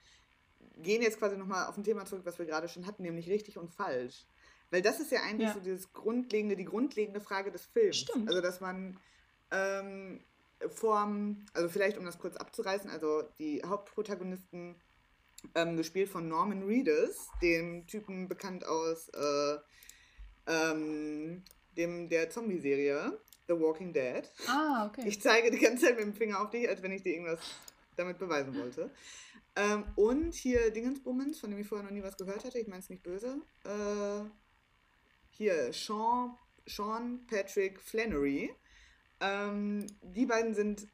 S1: gehen jetzt quasi nochmal auf ein Thema zurück, was wir gerade schon hatten, nämlich richtig und falsch. Weil das ist ja eigentlich ja. so dieses grundlegende, die grundlegende Frage des Films. Stimmt. Also dass man ähm, vorm, also vielleicht um das kurz abzureißen, also die Hauptprotagonisten ähm, gespielt von Norman Reedus, dem Typen bekannt aus äh, ähm, dem, der Zombie-Serie, The Walking Dead. Ah, okay. Ich zeige die ganze Zeit mit dem Finger auf dich, als wenn ich dir irgendwas damit beweisen wollte. Ähm, und hier Dingensbummens, von dem ich vorher noch nie was gehört hatte, ich meine es nicht böse. Äh, hier Sean, Sean Patrick Flannery. Ähm, die beiden sind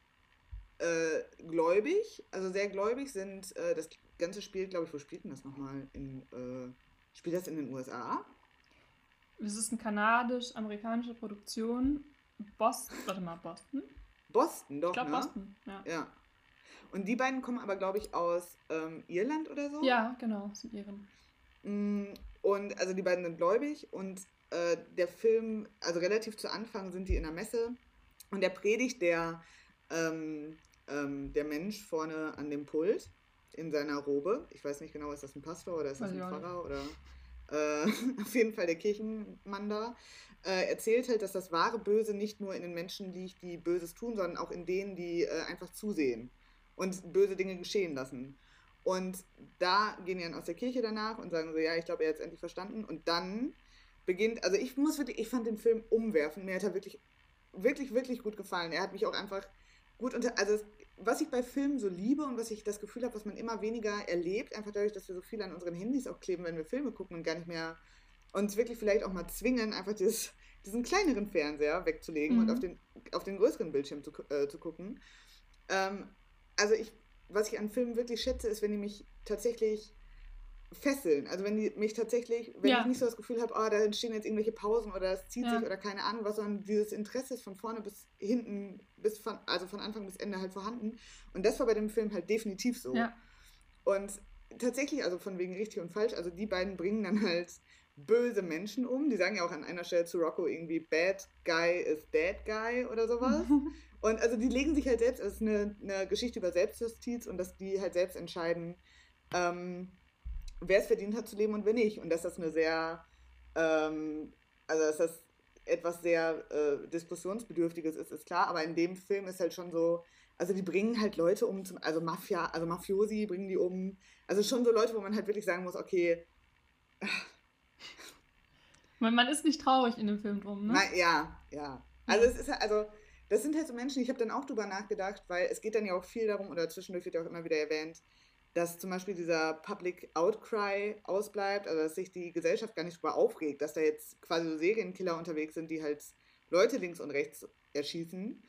S1: äh, gläubig, also sehr gläubig sind, äh, das ganze Spiel, glaube ich, wo spielt denn das nochmal? In, äh, spielt das in den USA?
S2: Es ist eine kanadisch-amerikanische Produktion. Boston, warte mal, Boston?
S1: Boston, doch, ich glaube ne? Boston, ja. ja. Und die beiden kommen aber, glaube ich, aus ähm, Irland oder so?
S2: Ja, genau, aus Iren.
S1: Mm, und also die beiden sind gläubig und äh, der Film, also relativ zu Anfang sind die in der Messe und der predigt der, ähm, ähm, der Mensch vorne an dem Pult in seiner Robe. Ich weiß nicht genau, ist das ein Pastor oder ist das ein Pfarrer oder äh, *laughs* auf jeden Fall der Kirchenmann da, äh, erzählt halt, dass das wahre Böse nicht nur in den Menschen liegt, die Böses tun, sondern auch in denen, die äh, einfach zusehen und böse Dinge geschehen lassen. Und da gehen die dann aus der Kirche danach und sagen so, ja, ich glaube, er hat es endlich verstanden. Und dann beginnt, also ich muss wirklich, ich fand den Film umwerfend. Mir hat er wirklich, wirklich, wirklich gut gefallen. Er hat mich auch einfach gut unter, also was ich bei Filmen so liebe und was ich das Gefühl habe, was man immer weniger erlebt, einfach dadurch, dass wir so viel an unseren Handys auch kleben, wenn wir Filme gucken und gar nicht mehr uns wirklich vielleicht auch mal zwingen, einfach dieses, diesen kleineren Fernseher wegzulegen mhm. und auf den, auf den größeren Bildschirm zu, äh, zu gucken. Ähm, also ich, was ich an Filmen wirklich schätze, ist, wenn die mich tatsächlich fesseln. Also wenn die mich tatsächlich, wenn ja. ich nicht so das Gefühl habe, oh, da entstehen jetzt irgendwelche Pausen oder es zieht ja. sich oder keine Ahnung was, sondern dieses Interesse ist von vorne bis hinten, bis von, also von Anfang bis Ende halt vorhanden. Und das war bei dem Film halt definitiv so. Ja. Und tatsächlich, also von wegen richtig und falsch, also die beiden bringen dann halt böse Menschen um. Die sagen ja auch an einer Stelle zu Rocco irgendwie Bad Guy is Dead Guy oder sowas. *laughs* und also die legen sich halt selbst, es ist eine, eine Geschichte über Selbstjustiz und dass die halt selbst entscheiden, ähm, wer es verdient hat zu leben und wer nicht. Und dass das eine sehr, ähm, also dass das etwas sehr äh, Diskussionsbedürftiges ist, ist klar, aber in dem Film ist halt schon so, also die bringen halt Leute um, zum, also Mafia, also Mafiosi bringen die um, also schon so Leute, wo man halt wirklich sagen muss, okay. *laughs*
S2: Man, man ist nicht traurig in dem Film drum, ne?
S1: Na, ja, ja. Also es ist halt, also das sind halt so Menschen, ich habe dann auch drüber nachgedacht, weil es geht dann ja auch viel darum, oder zwischendurch wird ja auch immer wieder erwähnt, dass zum Beispiel dieser Public Outcry ausbleibt, also dass sich die Gesellschaft gar nicht darüber aufregt, dass da jetzt quasi Serienkiller unterwegs sind, die halt Leute links und rechts erschießen.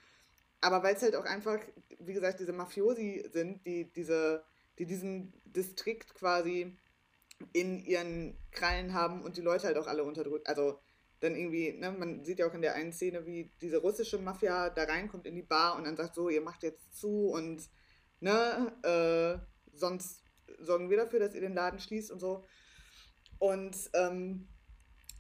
S1: Aber weil es halt auch einfach, wie gesagt, diese Mafiosi sind, die, diese, die diesen Distrikt quasi in ihren Krallen haben und die Leute halt auch alle unterdrückt. Also dann irgendwie, ne, man sieht ja auch in der einen Szene, wie diese russische Mafia da reinkommt in die Bar und dann sagt so, ihr macht jetzt zu und ne, äh, sonst sorgen wir dafür, dass ihr den Laden schließt und so. Und ähm,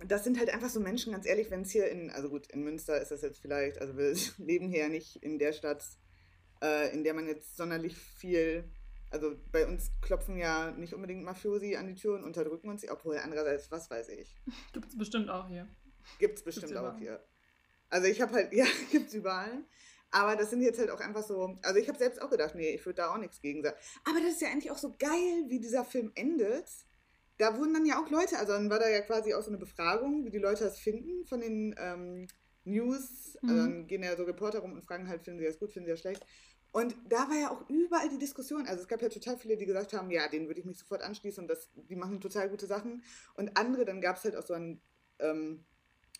S1: das sind halt einfach so Menschen, ganz ehrlich, wenn es hier in, also gut, in Münster ist das jetzt vielleicht, also wir *laughs* leben hier ja nicht in der Stadt, äh, in der man jetzt sonderlich viel, also bei uns klopfen ja nicht unbedingt Mafiosi an die Tür und unterdrücken uns, obwohl andererseits, was weiß ich.
S2: Gibt es bestimmt auch hier.
S1: Gibt es bestimmt gibt's auch hier. Also ich habe halt, *laughs* ja, gibt es überall. Aber das sind jetzt halt auch einfach so, also ich habe selbst auch gedacht, nee, ich würde da auch nichts gegen sagen. Aber das ist ja eigentlich auch so geil, wie dieser Film endet. da wurden dann ja auch Leute, also dann war da ja quasi auch so eine Befragung, wie die Leute das finden von den ähm, News. Mhm. Also dann gehen ja so Reporter rum und fragen halt, finden sie das gut, finden sie das schlecht. Und da war ja auch überall die Diskussion. Also es gab ja total viele, die gesagt haben, ja, denen würde ich mich sofort anschließen und das, die machen total gute Sachen. Und andere, dann gab es halt auch so ein, ähm,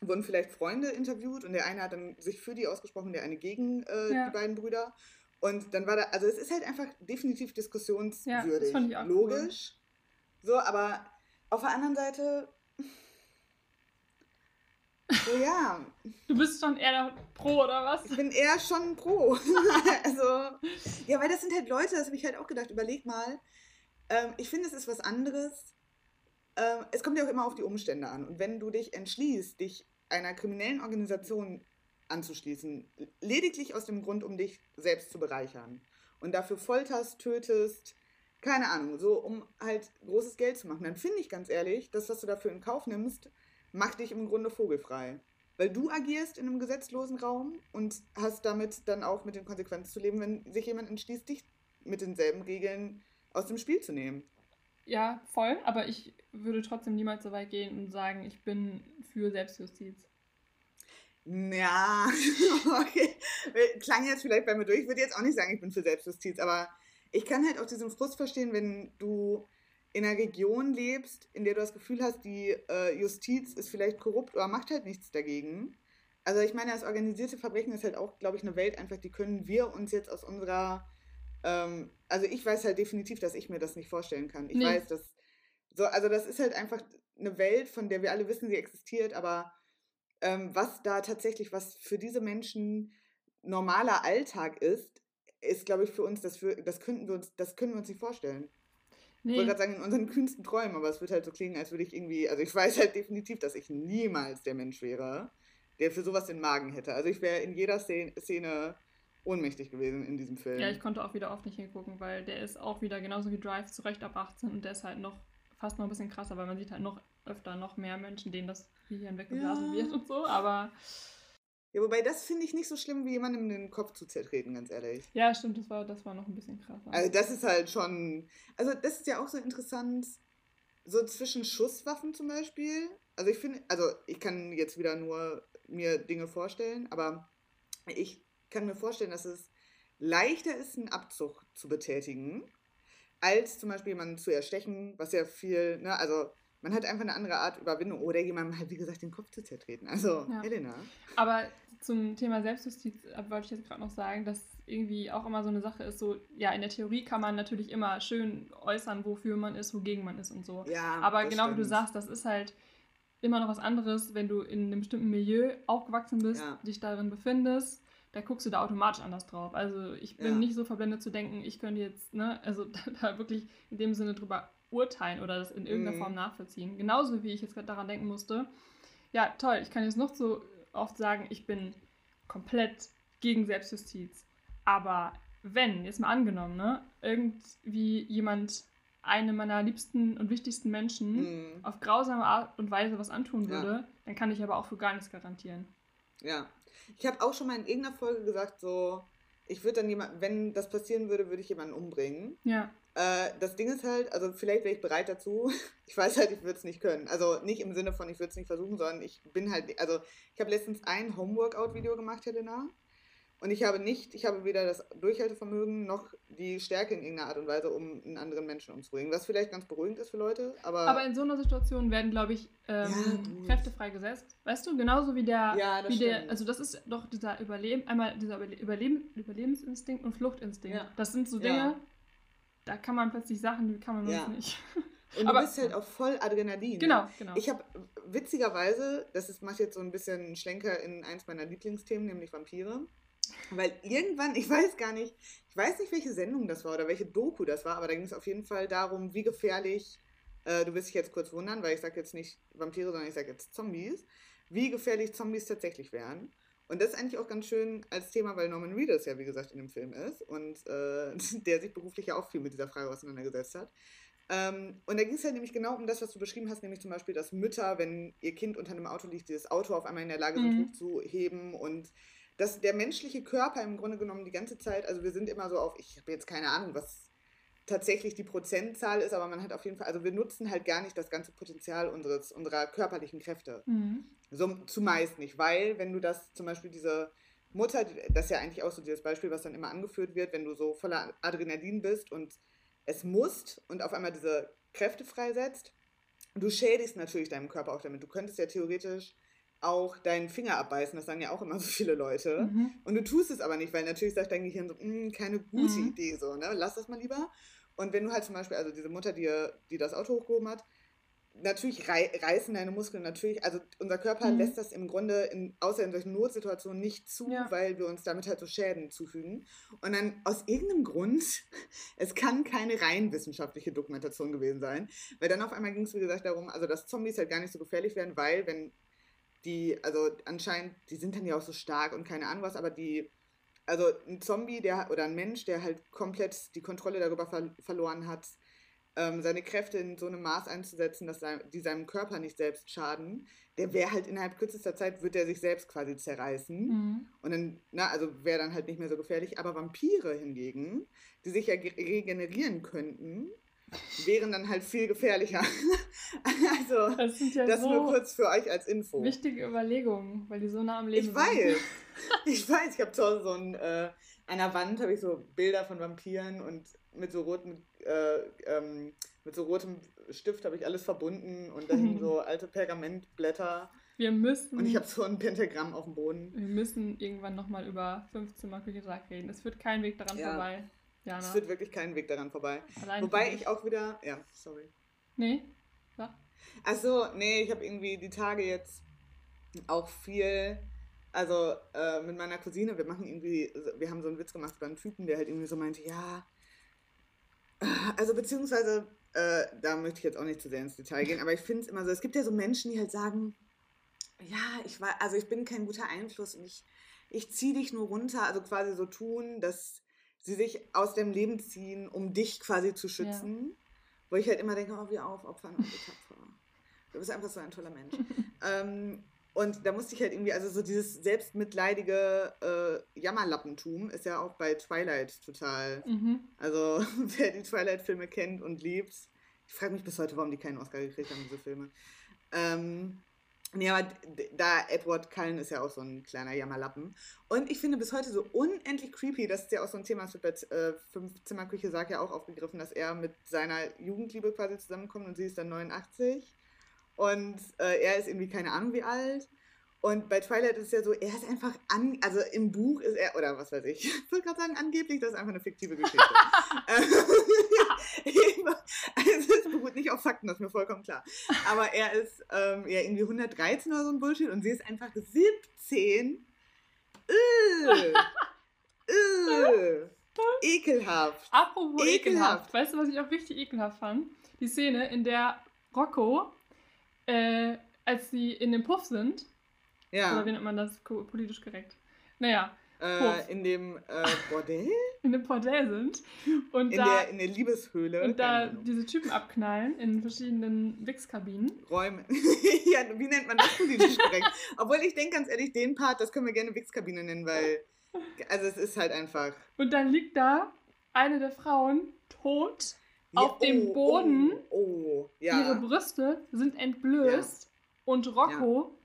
S1: wurden vielleicht Freunde interviewt und der eine hat dann sich für die ausgesprochen, der eine gegen äh, ja. die beiden Brüder. Und dann war da, also es ist halt einfach definitiv diskussionswürdig. Ja, das ich Logisch. Cool. So, aber auf der anderen Seite so, ja.
S2: Du bist schon eher pro, oder was?
S1: Ich bin eher schon pro. *laughs* also, ja, weil das sind halt Leute, das habe ich halt auch gedacht, überleg mal. Ähm, ich finde, es ist was anderes. Ähm, es kommt ja auch immer auf die Umstände an. Und wenn du dich entschließt, dich einer kriminellen Organisation anzuschließen, lediglich aus dem Grund, um dich selbst zu bereichern und dafür folterst, tötest, keine Ahnung, so um halt großes Geld zu machen, dann finde ich ganz ehrlich, das, was du dafür in Kauf nimmst, macht dich im Grunde vogelfrei. Weil du agierst in einem gesetzlosen Raum und hast damit dann auch mit den Konsequenzen zu leben, wenn sich jemand entschließt, dich mit denselben Regeln aus dem Spiel zu nehmen.
S2: Ja, voll, aber ich würde trotzdem niemals so weit gehen und sagen, ich bin für Selbstjustiz.
S1: Ja, *laughs* okay. Klang jetzt vielleicht bei mir durch. Ich würde jetzt auch nicht sagen, ich bin für Selbstjustiz, aber ich kann halt auch diesen Frust verstehen, wenn du in einer Region lebst, in der du das Gefühl hast, die äh, Justiz ist vielleicht korrupt oder macht halt nichts dagegen. Also ich meine, das organisierte Verbrechen ist halt auch, glaube ich, eine Welt einfach, die können wir uns jetzt aus unserer, ähm, also ich weiß halt definitiv, dass ich mir das nicht vorstellen kann. Ich nee. weiß, dass, so, also das ist halt einfach eine Welt, von der wir alle wissen, sie existiert, aber ähm, was da tatsächlich, was für diese Menschen normaler Alltag ist, ist, glaube ich, für uns, das, für, das, könnten wir uns, das können wir uns nicht vorstellen. Nee. Ich wollte gerade sagen, in unseren kühnsten Träumen, aber es wird halt so klingen, als würde ich irgendwie, also ich *laughs* weiß halt definitiv, dass ich niemals der Mensch wäre, der für sowas den Magen hätte. Also ich wäre in jeder Szene ohnmächtig gewesen in diesem Film.
S2: Ja, ich konnte auch wieder oft nicht hingucken, weil der ist auch wieder genauso wie Drive zu Recht ab 18 und der ist halt noch fast noch ein bisschen krasser, weil man sieht halt noch öfter noch mehr Menschen, denen das Gehirn weggeblasen ja. wird und so, aber
S1: ja, wobei das finde ich nicht so schlimm, wie jemandem den Kopf zu zertreten, ganz ehrlich.
S2: Ja, stimmt, das war, das war noch ein bisschen krasser.
S1: Also das ist halt schon. Also das ist ja auch so interessant, so zwischen Schusswaffen zum Beispiel. Also ich finde, also ich kann jetzt wieder nur mir Dinge vorstellen, aber ich kann mir vorstellen, dass es leichter ist, einen Abzug zu betätigen, als zum Beispiel jemanden zu erstechen, was ja viel, ne, also man hat einfach eine andere Art Überwindung oder jemandem halt, wie gesagt, den Kopf zu zertreten. Also, ja. Helena.
S2: Aber zum Thema Selbstjustiz äh, wollte ich jetzt gerade noch sagen, dass irgendwie auch immer so eine Sache ist, so, ja, in der Theorie kann man natürlich immer schön äußern, wofür man ist, wogegen man ist und so. Ja, Aber genau stimmt. wie du sagst, das ist halt immer noch was anderes, wenn du in einem bestimmten Milieu aufgewachsen bist, ja. dich darin befindest, da guckst du da automatisch anders drauf. Also ich bin ja. nicht so verblendet zu denken, ich könnte jetzt, ne, also da, *laughs* da wirklich in dem Sinne drüber urteilen oder das in irgendeiner mhm. Form nachvollziehen. Genauso wie ich jetzt gerade daran denken musste, ja, toll, ich kann jetzt noch so oft sagen, ich bin komplett gegen Selbstjustiz. Aber wenn, jetzt mal angenommen, ne, irgendwie jemand einem meiner liebsten und wichtigsten Menschen mhm. auf grausame Art und Weise was antun würde, ja. dann kann ich aber auch für gar nichts garantieren.
S1: Ja. Ich habe auch schon mal in irgendeiner Folge gesagt, so, ich würde dann jemand, wenn das passieren würde, würde ich jemanden umbringen. Ja. Äh, das Ding ist halt, also vielleicht wäre ich bereit dazu. *laughs* Ich weiß halt, ich würde es nicht können. Also nicht im Sinne von, ich würde es nicht versuchen, sondern ich bin halt, also ich habe letztens ein Homeworkout-Video gemacht, Helena. Und ich habe nicht, ich habe weder das Durchhaltevermögen noch die Stärke in irgendeiner Art und Weise, um einen anderen Menschen umzubringen. Was vielleicht ganz beruhigend ist für Leute, aber.
S2: Aber in so einer Situation werden, glaube ich, ähm, ja, Kräfte freigesetzt. Weißt du, genauso wie der. Ja, das wie der, also das ist doch dieser Überleben, einmal dieser Überleben, Überlebensinstinkt und Fluchtinstinkt. Ja. Das sind so Dinge, ja da kann man plötzlich Sachen, die kann man sonst nicht.
S1: Und Aber, du bist halt auch voll Adrenalin. Genau, ne? genau. Ich habe witzigerweise, das ist, macht jetzt so ein bisschen Schlenker in eins meiner Lieblingsthemen, nämlich Vampire. Weil irgendwann, ich weiß gar nicht, ich weiß nicht, welche Sendung das war oder welche Doku das war, aber da ging es auf jeden Fall darum, wie gefährlich, äh, du wirst dich jetzt kurz wundern, weil ich sage jetzt nicht Vampire, sondern ich sage jetzt Zombies, wie gefährlich Zombies tatsächlich wären. Und das ist eigentlich auch ganz schön als Thema, weil Norman Reedus ja, wie gesagt, in dem Film ist und äh, *laughs* der sich beruflich ja auch viel mit dieser Frage auseinandergesetzt hat. Ähm, und da ging es halt nämlich genau um das, was du beschrieben hast, nämlich zum Beispiel, dass Mütter, wenn ihr Kind unter einem Auto liegt, dieses Auto auf einmal in der Lage sind, mhm. hochzuheben und dass der menschliche Körper im Grunde genommen die ganze Zeit, also wir sind immer so auf, ich habe jetzt keine Ahnung, was tatsächlich die Prozentzahl ist, aber man hat auf jeden Fall, also wir nutzen halt gar nicht das ganze Potenzial unseres, unserer körperlichen Kräfte. Mhm. So, zumeist nicht, weil wenn du das zum Beispiel diese Mutter, das ist ja eigentlich auch so dieses Beispiel, was dann immer angeführt wird, wenn du so voller Adrenalin bist und es musst und auf einmal diese Kräfte freisetzt, du schädigst natürlich deinem Körper auch damit. Du könntest ja theoretisch auch deinen Finger abbeißen, das sagen ja auch immer so viele Leute. Mhm. Und du tust es aber nicht, weil natürlich sagt dein Gehirn so, hm, keine gute mhm. Idee, so, ne? Lass das mal lieber. Und wenn du halt zum Beispiel, also diese Mutter, die, die das Auto hochgehoben hat, natürlich rei reißen deine Muskeln natürlich, also unser Körper mhm. lässt das im Grunde, in, außer in solchen Notsituationen, nicht zu, ja. weil wir uns damit halt so Schäden zufügen. Und dann aus irgendeinem Grund, *laughs* es kann keine rein wissenschaftliche Dokumentation gewesen sein, weil dann auf einmal ging es, wie gesagt, darum, also dass Zombies halt gar nicht so gefährlich werden, weil wenn die, also anscheinend, die sind dann ja auch so stark und keine Ahnung was, aber die also ein Zombie der oder ein Mensch, der halt komplett die Kontrolle darüber ver verloren hat, ähm, seine Kräfte in so einem Maß einzusetzen, dass die seinem Körper nicht selbst schaden, der wäre halt innerhalb kürzester Zeit, wird er sich selbst quasi zerreißen. Mhm. Und dann, na, also wäre dann halt nicht mehr so gefährlich. Aber Vampire hingegen, die sich ja regenerieren könnten, wären dann halt viel gefährlicher. *laughs* also, das, sind ja das so nur kurz für euch als Info.
S2: Wichtige Überlegungen, weil die so nah am Leben
S1: ich sind. *laughs* Ich weiß. ich weiß, ich habe zu Hause so ein, äh, an der Wand habe ich so Bilder von Vampiren und mit so roten, äh, ähm, mit so rotem Stift habe ich alles verbunden und da hingen *laughs* so alte Pergamentblätter.
S2: Wir müssen.
S1: Und ich habe so ein Pentagramm auf dem Boden.
S2: Wir müssen irgendwann nochmal über 15 Mal Küche reden. Es führt kein Weg daran ja. vorbei.
S1: Jana. Es führt wirklich keinen Weg daran vorbei. Allein Wobei ich auch wieder. Ja, sorry.
S2: Nee? Ja.
S1: Achso, nee, ich habe irgendwie die Tage jetzt auch viel also äh, mit meiner Cousine, wir machen irgendwie, wir haben so einen Witz gemacht über einen Typen, der halt irgendwie so meinte, ja, also beziehungsweise, äh, da möchte ich jetzt auch nicht zu sehr ins Detail gehen, aber ich finde es immer so, es gibt ja so Menschen, die halt sagen, ja, ich war, also ich bin kein guter Einfluss und ich, ich ziehe dich nur runter, also quasi so tun, dass sie sich aus dem Leben ziehen, um dich quasi zu schützen. Ja. Wo ich halt immer denke, oh, wie aufopfern und wie tapfer. Du bist einfach so ein toller Mensch. *laughs* ähm, und da musste ich halt irgendwie, also so dieses selbstmitleidige äh, Jammerlappentum ist ja auch bei Twilight total. Mhm. Also *laughs* wer die Twilight-Filme kennt und liebt, ich frage mich bis heute, warum die keinen Oscar gekriegt haben, diese Filme. Ähm, Nee, aber da Edward Cullen ist ja auch so ein kleiner Jammerlappen. Und ich finde bis heute so unendlich creepy, das ist ja auch so ein Thema, das wird bei äh, Fünf-Zimmer-Küche ja auch aufgegriffen, dass er mit seiner Jugendliebe quasi zusammenkommt und sie ist dann 89. Und äh, er ist irgendwie keine Ahnung wie alt. Und bei Twilight ist es ja so, er ist einfach an, also im Buch ist er, oder was weiß ich, *laughs* ich wollte gerade sagen, angeblich, das ist einfach eine fiktive Geschichte. *laughs* *laughs* also es beruht nicht auf Fakten, das ist mir vollkommen klar. Aber er ist ähm, ja irgendwie 113 oder so ein Bullshit und sie ist einfach 17. Äh, äh, ekelhaft.
S2: Apropos ekelhaft. ekelhaft. Weißt du, was ich auch richtig ekelhaft fand? Die Szene, in der Rocco, äh, als sie in dem Puff sind, ja. Oder wie nennt man das politisch korrekt? Naja.
S1: Äh, in dem äh, Bordell? *laughs*
S2: in dem Bordell sind. Und
S1: in,
S2: da,
S1: der, in der Liebeshöhle.
S2: Und da diese Typen abknallen in verschiedenen Wichskabinen.
S1: Räume. *laughs* ja, wie nennt man das politisch korrekt? Obwohl ich denke ganz ehrlich, den Part, das können wir gerne Wichskabine nennen, weil. Also es ist halt einfach.
S2: Und dann liegt da eine der Frauen tot ja, auf dem oh, Boden.
S1: Oh, oh, ja.
S2: Ihre Brüste sind entblößt. Ja. Und Rocco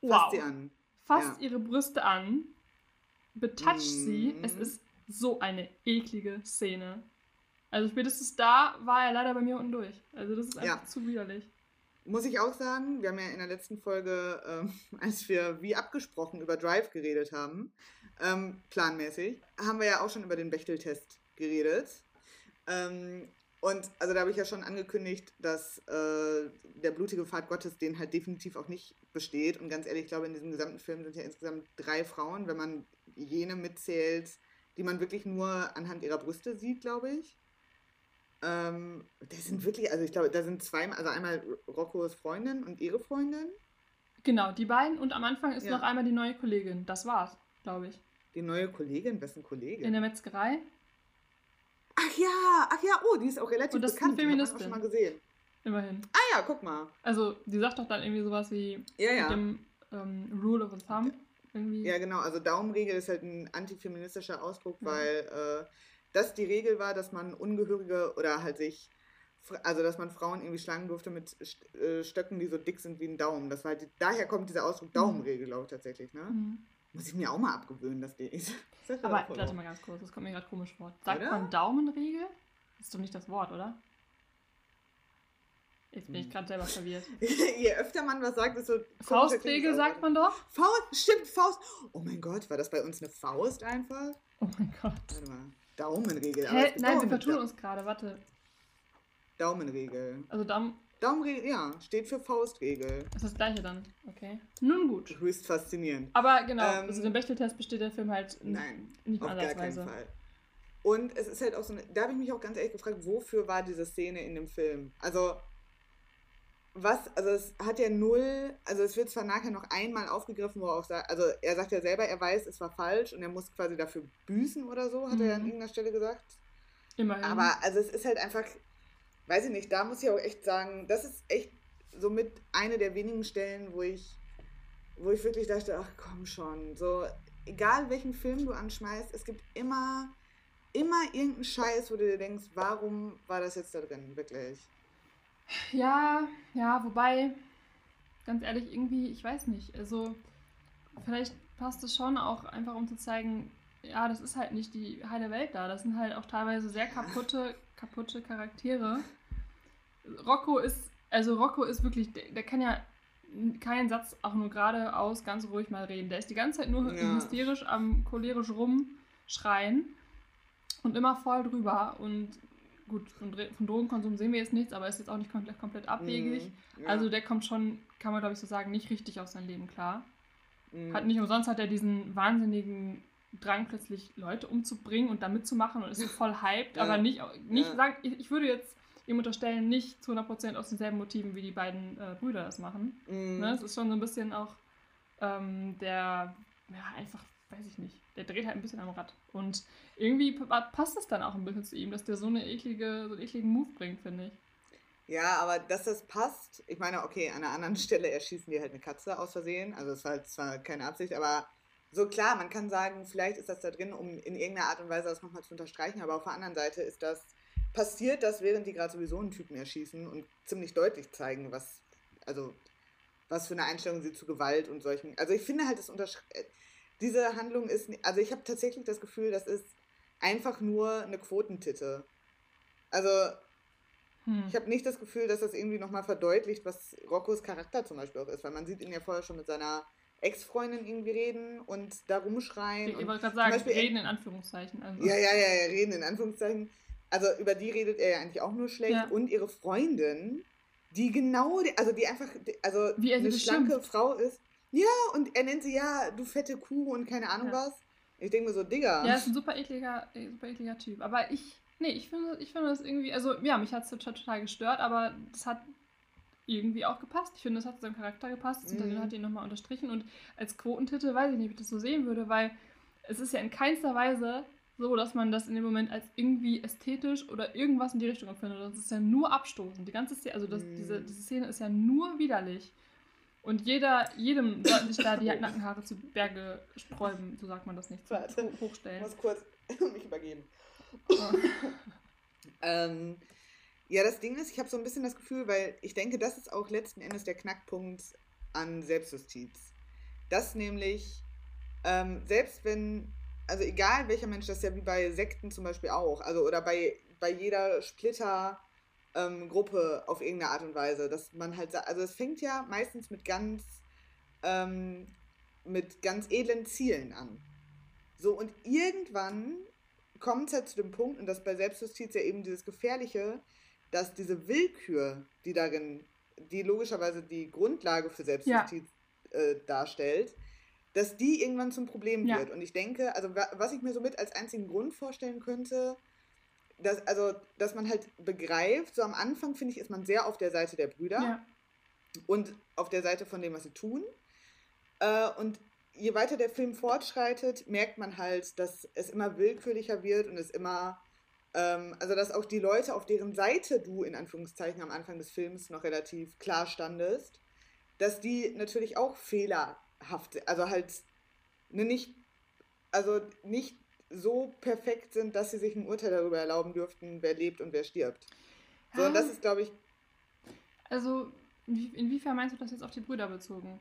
S1: Wow. Fasst sie an.
S2: Fasst ja. ihre Brüste an, betatscht mm. sie. Es ist so eine eklige Szene. Also spätestens da war er leider bei mir unten durch. Also das ist einfach ja. zu widerlich.
S1: Muss ich auch sagen, wir haben ja in der letzten Folge, ähm, *laughs* als wir wie abgesprochen über Drive geredet haben, ähm, planmäßig, haben wir ja auch schon über den Bechteltest geredet. Ähm, und also da habe ich ja schon angekündigt, dass äh, der blutige Pfad Gottes den halt definitiv auch nicht besteht. Und ganz ehrlich, ich glaube, in diesem gesamten Film sind ja insgesamt drei Frauen, wenn man jene mitzählt, die man wirklich nur anhand ihrer Brüste sieht, glaube ich. Ähm, das sind wirklich, also ich glaube, da sind zwei, also einmal Roccos Freundin und ihre Freundin.
S2: Genau, die beiden und am Anfang ist ja. noch einmal die neue Kollegin. Das war's, glaube ich.
S1: Die neue Kollegin? Wessen Kollegin?
S2: In der Metzgerei.
S1: Ach ja, ach ja, oh, die ist auch relativ
S2: Und das bekannt. Ist eine Feministin.
S1: Schon mal gesehen.
S2: Immerhin.
S1: Ah ja, guck mal.
S2: Also, die sagt doch dann irgendwie sowas wie
S1: ja, ja.
S2: mit dem ähm, Rule of the Thumb. Irgendwie.
S1: Ja, genau. Also Daumenregel ist halt ein antifeministischer Ausdruck, ja. weil äh, dass die Regel war, dass man Ungehörige oder halt sich, also dass man Frauen irgendwie schlagen durfte mit äh, Stöcken, die so dick sind wie ein Daumen. Das war halt, daher kommt dieser Ausdruck mhm. Daumenregel, glaube ich, tatsächlich, ne? Mhm. Muss ich mir auch mal abgewöhnen, dass die ist.
S2: Aber warte mal ganz kurz, das kommt mir gerade komisch vor. Sagt oder? man Daumenregel? Das ist doch nicht das Wort, oder? Jetzt bin ich hm. gerade selber verwirrt. *laughs*
S1: Je öfter man was sagt, desto.
S2: Faustregel sagt man doch?
S1: Faust, stimmt, Faust. Oh mein Gott, war das bei uns eine Faust einfach?
S2: Oh mein Gott.
S1: Warte mal. Daumenregel.
S2: Hä? Nein, wir vertun uns gerade, warte.
S1: Daumenregel.
S2: Also Daumen.
S1: Daumenregel, ja, steht für Faustregel.
S2: Das ist das gleiche dann, okay. Nun gut.
S1: Höchst faszinierend.
S2: Aber genau, ähm, also den Bechteltest besteht der Film halt
S1: nein, nicht auf gar keinen Fall. Und es ist halt auch so eine, da habe ich mich auch ganz ehrlich gefragt, wofür war diese Szene in dem Film? Also, was, also es hat ja null, also es wird zwar nachher noch einmal aufgegriffen, wo er auch sagt, also er sagt ja selber, er weiß, es war falsch und er muss quasi dafür büßen oder so, hat mhm. er ja an mhm. irgendeiner Stelle gesagt.
S2: Immerhin.
S1: Aber also es ist halt einfach, weiß ich nicht, da muss ich auch echt sagen, das ist echt somit eine der wenigen Stellen, wo ich, wo ich wirklich dachte, ach komm schon, so, egal welchen Film du anschmeißt, es gibt immer, immer irgendeinen Scheiß, wo du dir denkst, warum war das jetzt da drin, wirklich?
S2: Ja, ja, wobei, ganz ehrlich, irgendwie, ich weiß nicht. Also, vielleicht passt es schon auch einfach, um zu zeigen, ja, das ist halt nicht die heile Welt da. Das sind halt auch teilweise sehr kaputte, kaputte Charaktere. Rocco ist, also Rocco ist wirklich, der, der kann ja keinen Satz auch nur geradeaus ganz ruhig mal reden. Der ist die ganze Zeit nur ja. hysterisch am cholerisch rumschreien und immer voll drüber und gut, von, von, Drogenkonsum sehen wir jetzt nichts, aber ist jetzt auch nicht komplett, komplett abwegig. Mm, ja. Also der kommt schon, kann man glaube ich so sagen, nicht richtig auf sein Leben klar. Mm. Hat nicht umsonst hat er diesen wahnsinnigen Drang, plötzlich Leute umzubringen und da mitzumachen und ist *laughs* voll hyped, aber nicht, nicht sagen, ich, ich, würde jetzt ihm unterstellen, nicht zu 100% aus denselben Motiven, wie die beiden äh, Brüder das machen. Mm. Ne? Es ist schon so ein bisschen auch ähm, der, ja, einfach, weiß ich nicht, der dreht halt ein bisschen am Rad. Und irgendwie passt das dann auch ein bisschen zu ihm, dass der so, eine eklige, so einen ekligen Move bringt, finde ich.
S1: Ja, aber dass das passt, ich meine, okay, an einer anderen *laughs* Stelle erschießen die halt eine Katze aus Versehen. Also es war halt zwar keine Absicht, aber so klar, man kann sagen, vielleicht ist das da drin, um in irgendeiner Art und Weise das nochmal zu unterstreichen, aber auf der anderen Seite ist das passiert, dass während die gerade sowieso einen Typen erschießen und ziemlich deutlich zeigen, was, also was für eine Einstellung sie zu Gewalt und solchen. Also ich finde halt, das unterschreibt diese Handlung ist, also ich habe tatsächlich das Gefühl, das ist einfach nur eine Quotentitte. Also hm. ich habe nicht das Gefühl, dass das irgendwie nochmal verdeutlicht, was Roccos Charakter zum Beispiel auch ist, weil man sieht ihn ja vorher schon mit seiner Ex-Freundin irgendwie reden und da rumschreien.
S2: Ich, wollte gerade sagen, Beispiel, reden in Anführungszeichen.
S1: Also. Ja, ja, ja, ja, reden in Anführungszeichen. Also über die redet er ja eigentlich auch nur schlecht. Ja. Und ihre Freundin, die genau, also die einfach, also eine schlanke Frau ist, ja, und er nennt sie, ja, du fette Kuh und keine Ahnung ja. was. Ich denke mir so, Digga.
S2: Ja, ist ein super ekliger, äh, super ekliger Typ. Aber ich, nee, ich finde, ich finde das irgendwie, also ja, mich hat es total gestört, aber das hat irgendwie auch gepasst. Ich finde, das hat zu seinem Charakter gepasst. Das mhm. hat ihn nochmal unterstrichen. Und als Quotentitel weiß ich nicht, ob ich das so sehen würde, weil es ist ja in keinster Weise so, dass man das in dem Moment als irgendwie ästhetisch oder irgendwas in die Richtung empfindet. Das ist ja nur abstoßend. Die ganze Szene, also das, mhm. diese, diese Szene ist ja nur widerlich. Und jeder, jedem sollten sich da die *laughs* Nackenhaare zu Berge sträuben, so sagt man das nicht, Warte, hochstellen.
S1: Ich muss kurz *laughs* mich übergeben. *laughs* ähm, ja, das Ding ist, ich habe so ein bisschen das Gefühl, weil ich denke, das ist auch letzten Endes der Knackpunkt an Selbstjustiz. Dass nämlich, ähm, selbst wenn, also egal welcher Mensch, das ist ja wie bei Sekten zum Beispiel auch, also oder bei, bei jeder Splitter- ähm, auf irgendeine Art und Weise. Dass man halt, also es fängt ja meistens mit ganz, ähm, mit ganz edlen Zielen an. So, und irgendwann kommt es halt zu dem Punkt, und das bei Selbstjustiz ja eben dieses Gefährliche, dass diese Willkür, die darin, die logischerweise die Grundlage für Selbstjustiz ja. äh, darstellt, dass die irgendwann zum Problem ja. wird. Und ich denke, also was ich mir somit als einzigen Grund vorstellen könnte, dass, also, dass man halt begreift, so am Anfang finde ich, ist man sehr auf der Seite der Brüder ja. und auf der Seite von dem, was sie tun. Äh, und je weiter der Film fortschreitet, merkt man halt, dass es immer willkürlicher wird und es immer, ähm, also dass auch die Leute, auf deren Seite du in Anführungszeichen am Anfang des Films noch relativ klar standest, dass die natürlich auch fehlerhaft, also halt ne, nicht, also nicht so perfekt sind, dass sie sich ein Urteil darüber erlauben dürften, wer lebt und wer stirbt. So, und das ist, glaube ich.
S2: Also, inwiefern meinst du das jetzt auf die Brüder bezogen?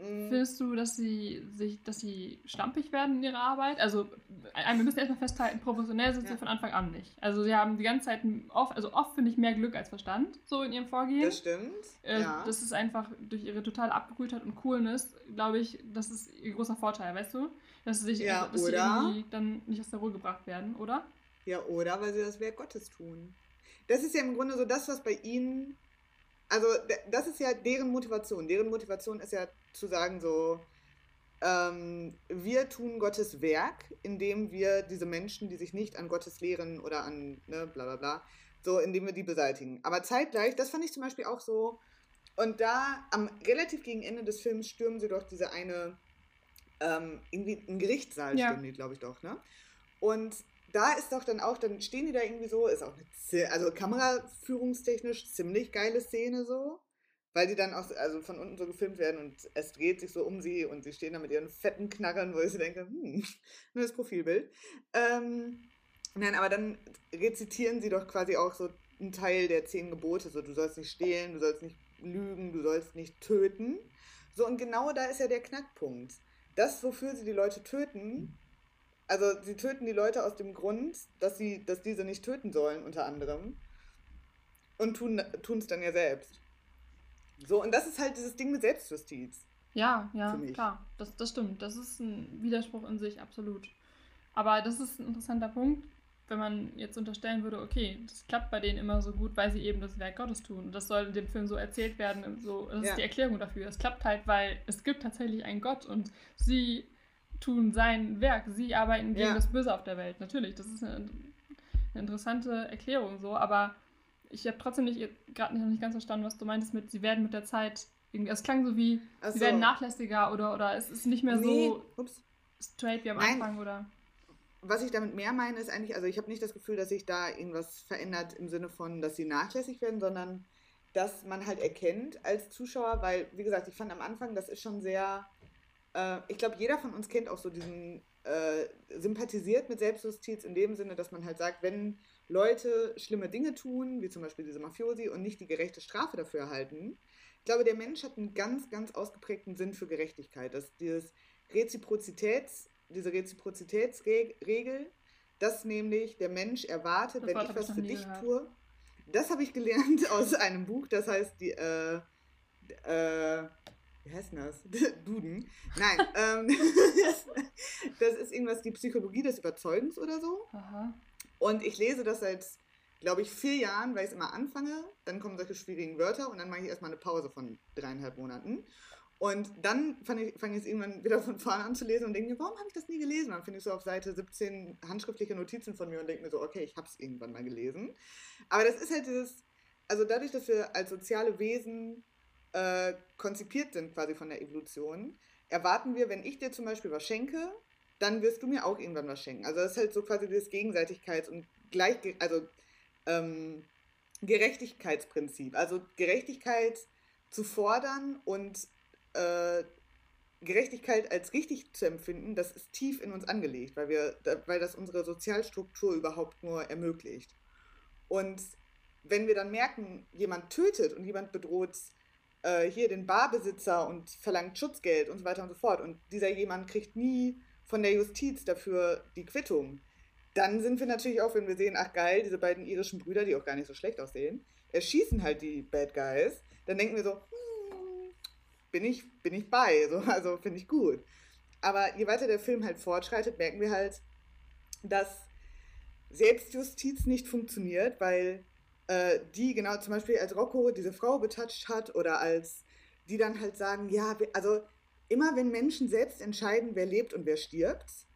S2: Mhm. Findest du, dass sie sich, dass sie schlampig werden in ihrer Arbeit? Also, wir müssen erstmal festhalten, professionell sind ja. sie von Anfang an nicht. Also sie haben die ganze Zeit oft, also oft finde ich mehr Glück als Verstand, so in ihrem Vorgehen. Das stimmt. Äh, ja. Das ist einfach durch ihre totale Abgebrühtheit und Coolness, glaube ich, das ist ihr großer Vorteil, weißt du? Dass sie sich ja, dass sie irgendwie dann nicht aus der Ruhe gebracht werden, oder?
S1: Ja, oder weil sie das Werk Gottes tun. Das ist ja im Grunde so das, was bei ihnen also das ist ja deren Motivation. Deren Motivation ist ja zu sagen so, ähm, wir tun Gottes Werk, indem wir diese Menschen, die sich nicht an Gottes Lehren oder an ne, bla bla bla, so indem wir die beseitigen. Aber zeitgleich, das fand ich zum Beispiel auch so, und da am relativ gegen Ende des Films stürmen sie doch diese eine, ähm, irgendwie ein Gerichtssaal ja. stürmen die, glaube ich doch, ne? Und da ist doch dann auch, dann stehen die da irgendwie so, ist auch eine, also kameraführungstechnisch ziemlich geile Szene so, weil die dann auch also von unten so gefilmt werden und es dreht sich so um sie und sie stehen da mit ihren fetten Knarren, wo ich so denke, hm, *laughs* nur das Profilbild. Ähm, nein, aber dann rezitieren sie doch quasi auch so einen Teil der zehn Gebote, so du sollst nicht stehlen, du sollst nicht lügen, du sollst nicht töten. So, und genau da ist ja der Knackpunkt. Das, wofür sie die Leute töten, also sie töten die Leute aus dem Grund, dass sie, dass diese nicht töten sollen, unter anderem. Und tun es dann ja selbst. So, und das ist halt dieses Ding mit Selbstjustiz.
S2: Ja, ja, klar. Das, das stimmt. Das ist ein Widerspruch in sich, absolut. Aber das ist ein interessanter Punkt, wenn man jetzt unterstellen würde, okay, das klappt bei denen immer so gut, weil sie eben das Werk Gottes tun. Und das soll in dem Film so erzählt werden. So, das ja. ist die Erklärung dafür. Es klappt halt, weil es gibt tatsächlich einen Gott und sie tun sein Werk. Sie arbeiten gegen ja. das Böse auf der Welt. Natürlich, das ist eine, eine interessante Erklärung so, aber ich habe trotzdem nicht gerade noch nicht ganz verstanden, was du meintest mit, sie werden mit der Zeit irgendwie. Es klang so wie, so. sie werden nachlässiger oder, oder es ist nicht mehr nee. so Ups. straight wie am Nein. Anfang oder.
S1: Was ich damit mehr meine, ist eigentlich, also ich habe nicht das Gefühl, dass sich da irgendwas verändert im Sinne von, dass sie nachlässig werden, sondern dass man halt erkennt als Zuschauer, weil, wie gesagt, ich fand am Anfang, das ist schon sehr äh, ich glaube, jeder von uns kennt auch so diesen, äh, sympathisiert mit Selbstjustiz in dem Sinne, dass man halt sagt, wenn Leute schlimme Dinge tun, wie zum Beispiel diese Mafiosi, und nicht die gerechte Strafe dafür erhalten, ich glaube, der Mensch hat einen ganz, ganz ausgeprägten Sinn für Gerechtigkeit. Dass dieses Reziprozitäts, diese Reziprozitätsregel, dass nämlich der Mensch erwartet, das wenn ich was für dich gehört. tue, das habe ich gelernt *laughs* aus einem Buch, das heißt die, äh, äh, wie heißt denn das? *laughs* Duden. Nein, *laughs* ähm, *laughs* das ist irgendwas, die Psychologie des Überzeugens oder so. Aha. Und ich lese das seit, glaube ich, vier Jahren, weil ich es immer anfange. Dann kommen solche schwierigen Wörter und dann mache ich erstmal eine Pause von dreieinhalb Monaten. Und dann fange ich, fang ich es irgendwann wieder von vorne an zu lesen und denke mir, warum habe ich das nie gelesen? Dann finde ich so auf Seite 17 handschriftliche Notizen von mir und denke mir so, okay, ich habe es irgendwann mal gelesen. Aber das ist halt dieses, also dadurch, dass wir als soziale Wesen äh, konzipiert sind quasi von der Evolution, erwarten wir, wenn ich dir zum Beispiel was schenke, dann wirst du mir auch irgendwann was schenken. Also das ist halt so quasi das Gegenseitigkeits- und Gleich, also ähm, Gerechtigkeitsprinzip. Also Gerechtigkeit zu fordern und äh, Gerechtigkeit als richtig zu empfinden, das ist tief in uns angelegt, weil, wir, weil das unsere Sozialstruktur überhaupt nur ermöglicht. Und wenn wir dann merken, jemand tötet und jemand bedroht äh, hier den Barbesitzer und verlangt Schutzgeld und so weiter und so fort. Und dieser jemand kriegt nie von der Justiz dafür die Quittung. Dann sind wir natürlich auch, wenn wir sehen, ach geil, diese beiden irischen Brüder, die auch gar nicht so schlecht aussehen, erschießen halt die Bad Guys. Dann denken wir so, hm, bin ich, bin ich bei, so, also finde ich gut. Aber je weiter der Film halt fortschreitet, merken wir halt, dass Selbstjustiz nicht funktioniert, weil äh, die genau zum Beispiel als Rocco diese Frau betatscht hat oder als die dann halt sagen, ja, also immer wenn Menschen selbst entscheiden, wer lebt und wer stirbt,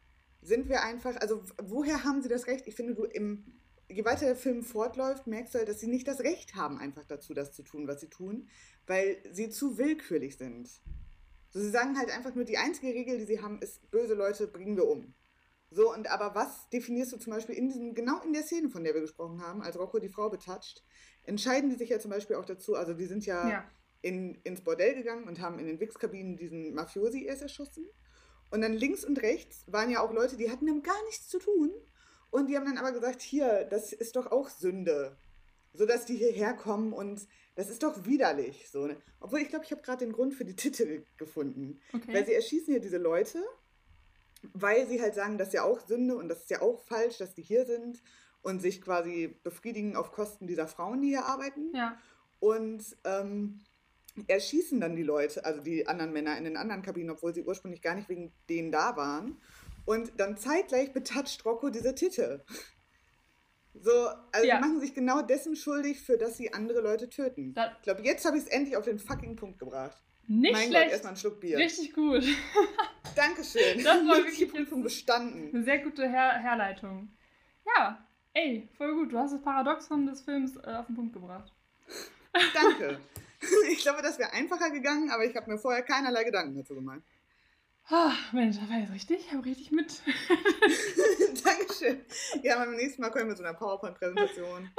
S1: sind wir einfach, also woher haben sie das Recht? Ich finde, du im, je weiter der Film fortläuft, merkst du halt, dass sie nicht das Recht haben, einfach dazu das zu tun, was sie tun, weil sie zu willkürlich sind. So, sie sagen halt einfach nur, die einzige Regel, die sie haben, ist, böse Leute bringen wir um. So, und aber was definierst du zum Beispiel in diesem, genau in der Szene, von der wir gesprochen haben, als Rocco die Frau betatscht, entscheiden die sich ja zum Beispiel auch dazu, also die sind ja, ja. In, ins Bordell gegangen und haben in den Wichskabinen diesen Mafiosi erst erschossen. Und dann links und rechts waren ja auch Leute, die hatten damit gar nichts zu tun. Und die haben dann aber gesagt, hier, das ist doch auch Sünde. So dass die hierher kommen und das ist doch widerlich. So, ne? Obwohl, ich glaube, ich habe gerade den Grund für die Titel gefunden. Okay. Weil sie erschießen hier diese Leute, weil sie halt sagen, das ist ja auch Sünde und das ist ja auch falsch, dass die hier sind und sich quasi befriedigen auf Kosten dieser Frauen, die hier arbeiten. Ja. Und ähm, erschießen dann die Leute, also die anderen Männer in den anderen Kabinen, obwohl sie ursprünglich gar nicht wegen denen da waren. Und dann zeitgleich betatscht Rocco diese Titel. So, also ja. machen sich genau dessen schuldig, für das sie andere Leute töten. Das ich glaube, jetzt habe ich es endlich auf den fucking Punkt gebracht. Nicht mein schlecht. Gott, erstmal einen Schluck Bier.
S2: Richtig gut. *laughs*
S1: Dankeschön. Das war wirklich die Prüfung bestanden.
S2: Eine sehr gute Her Herleitung. Ja, ey, voll gut. Du hast das Paradoxon des Films äh, auf den Punkt gebracht.
S1: Danke. *laughs* Ich glaube, das wäre einfacher gegangen, aber ich habe mir vorher keinerlei Gedanken dazu gemacht.
S2: Oh, Mensch, das war jetzt richtig. Ich habe richtig mit. *laughs*
S1: Dankeschön. Ja, beim nächsten Mal kommen wir zu einer PowerPoint-Präsentation.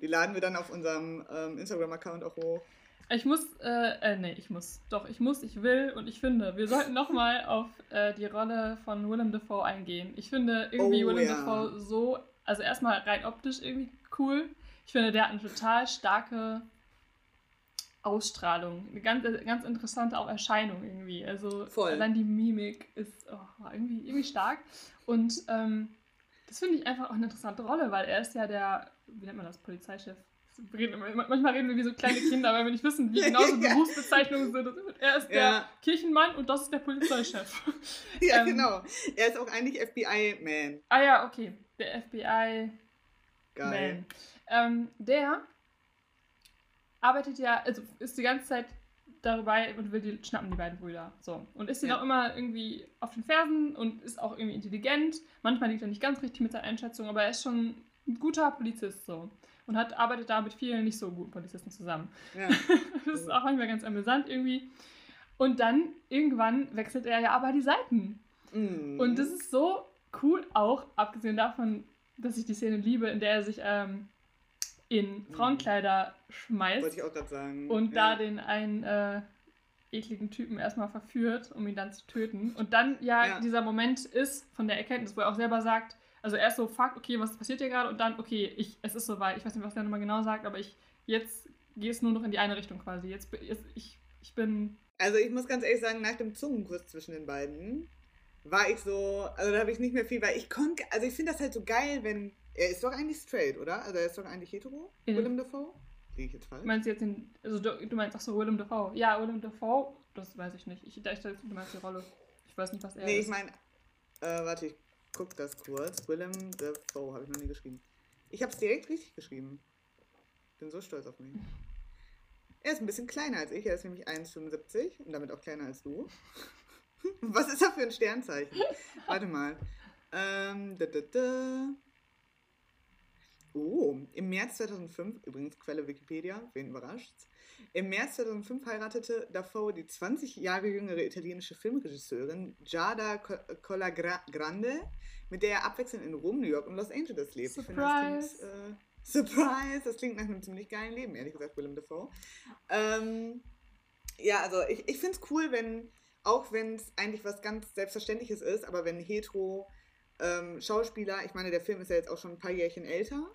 S1: Die laden wir dann auf unserem ähm, Instagram-Account auch hoch.
S2: Ich muss, äh, äh, nee, ich muss. Doch, ich muss, ich will und ich finde, wir sollten nochmal auf äh, die Rolle von Willem Dafoe eingehen. Ich finde irgendwie oh, Willem ja. Dafoe so, also erstmal rein optisch irgendwie cool. Ich finde, der hat eine total starke Ausstrahlung. Eine ganz, ganz interessante auch Erscheinung irgendwie. Also Voll. allein die Mimik ist oh, irgendwie, irgendwie stark. Und ähm, das finde ich einfach auch eine interessante Rolle, weil er ist ja der, wie nennt man das, Polizeichef? Manchmal reden wir wie so kleine *laughs* Kinder, weil wir nicht wissen, wie genau so Berufsbezeichnungen sind. Er ist der ja. Kirchenmann und das ist der Polizeichef. *laughs*
S1: Ja, ähm, genau. Er ist auch eigentlich FBI-Man.
S2: Ah ja, okay. Der FBI-Man. Ähm, der arbeitet ja, also ist die ganze Zeit dabei und will die schnappen, die beiden Brüder. So. Und ist ja. auch immer irgendwie auf den Fersen und ist auch irgendwie intelligent. Manchmal liegt er nicht ganz richtig mit seiner Einschätzung, aber er ist schon ein guter Polizist so. Und hat, arbeitet da mit vielen nicht so guten Polizisten zusammen. Ja. *laughs* das ist auch manchmal ganz amüsant irgendwie. Und dann irgendwann wechselt er ja aber die Seiten. Mm. Und das ist so cool, auch abgesehen davon, dass ich die Szene liebe, in der er sich ähm, in Frauenkleider schmeißt.
S1: Wollte ich auch gerade sagen.
S2: Und ja. da den einen äh, ekligen Typen erstmal verführt, um ihn dann zu töten. Und dann ja, ja, dieser Moment ist von der Erkenntnis, wo er auch selber sagt, also erst so, fuck, okay, was passiert hier gerade? Und dann, okay, ich, es ist soweit. Ich weiß nicht, was der nochmal genau sagt, aber ich, jetzt gehe es nur noch in die eine Richtung quasi. Jetzt, jetzt ich, ich bin...
S1: Also ich muss ganz ehrlich sagen, nach dem Zungenkuss zwischen den beiden war ich so, also da habe ich nicht mehr viel, weil ich konnte, also ich finde das halt so geil, wenn er ist doch eigentlich straight, oder? Also er ist doch eigentlich hetero? In Willem Dafoe? Liege ich jetzt falsch?
S2: Meinst du jetzt den, also du, du meinst, ach so, Willem Dafoe. Ja, Willem Dafoe, das weiß ich nicht. Ich dachte, du meinst die Rolle. Ich weiß nicht, was er
S1: nee, ist. Nee, ich meine, äh, warte, ich guck das kurz. Willem Dafoe habe ich noch nie geschrieben. Ich habe es direkt richtig geschrieben. Bin so stolz auf mich. Er ist ein bisschen kleiner als ich, er ist nämlich 1,75 und damit auch kleiner als du. *laughs* Was ist er für ein Sternzeichen? Warte mal. Ähm, da, da, da. Oh, im März 2005, übrigens Quelle Wikipedia, wen überrascht's? Im März 2005 heiratete Dafoe die 20 Jahre jüngere italienische Filmregisseurin Giada Colagrande, mit der er abwechselnd in Rom, New York und Los Angeles lebt. Surprise! Das klingt, äh, Surprise! Das klingt nach einem ziemlich geilen Leben, ehrlich gesagt, Willem Dafoe. Ähm, ja, also ich, ich finde es cool, wenn, auch wenn es eigentlich was ganz Selbstverständliches ist, aber wenn hetero ähm, Schauspieler, ich meine, der Film ist ja jetzt auch schon ein paar Jährchen älter,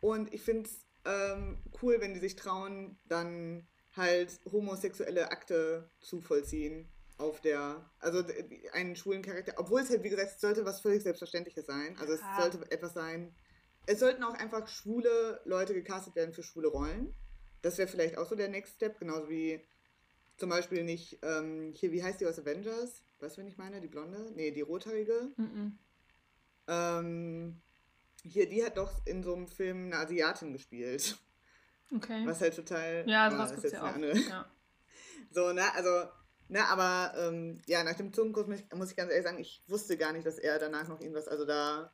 S1: und ich finde es ähm, cool, wenn die sich trauen, dann halt homosexuelle Akte zu vollziehen auf der, also einen schwulen Charakter, obwohl es halt, wie gesagt, es sollte was völlig Selbstverständliches sein. Also es ah. sollte etwas sein, es sollten auch einfach schwule Leute gecastet werden für schwule Rollen. Das wäre vielleicht auch so der Next Step, genauso wie zum Beispiel nicht, ähm, hier, wie heißt die aus Avengers? Weißt du, wen ich meine? Die Blonde? Nee, die Rothaarige. Mm -mm. Ähm, hier, die hat doch in so einem Film eine Asiatin gespielt. Okay. Was halt total. Ja, sowas gibt es ja auch. *laughs* Ja. So, ne, also, ne, aber ähm, ja, nach dem Zungenkurs muss ich, muss ich ganz ehrlich sagen, ich wusste gar nicht, dass er danach noch irgendwas, also da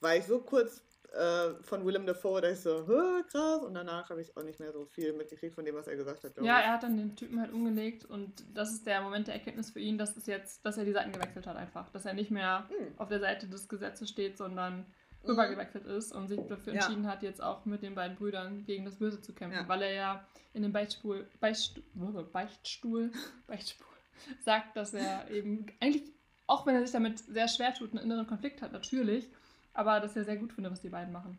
S1: war ich so kurz äh, von Willem Dafoe, da ich so, krass, und danach habe ich auch nicht mehr so viel mitgekriegt von dem, was er gesagt hat.
S2: Ja, ich. er hat dann den Typen halt umgelegt und das ist der Moment der Erkenntnis für ihn, dass es jetzt, dass er die Seiten gewechselt hat einfach, dass er nicht mehr hm. auf der Seite des Gesetzes steht, sondern rübergewechselt ist und sich dafür entschieden ja. hat, jetzt auch mit den beiden Brüdern gegen das Böse zu kämpfen, ja. weil er ja in dem Beichtstuhl, Beichtstuhl, Beichtstuhl, Beichtstuhl *laughs* sagt, dass er eben eigentlich Auch wenn er sich damit sehr schwer tut, einen inneren Konflikt hat, natürlich. Aber das ist ja sehr gut finde, was die beiden machen.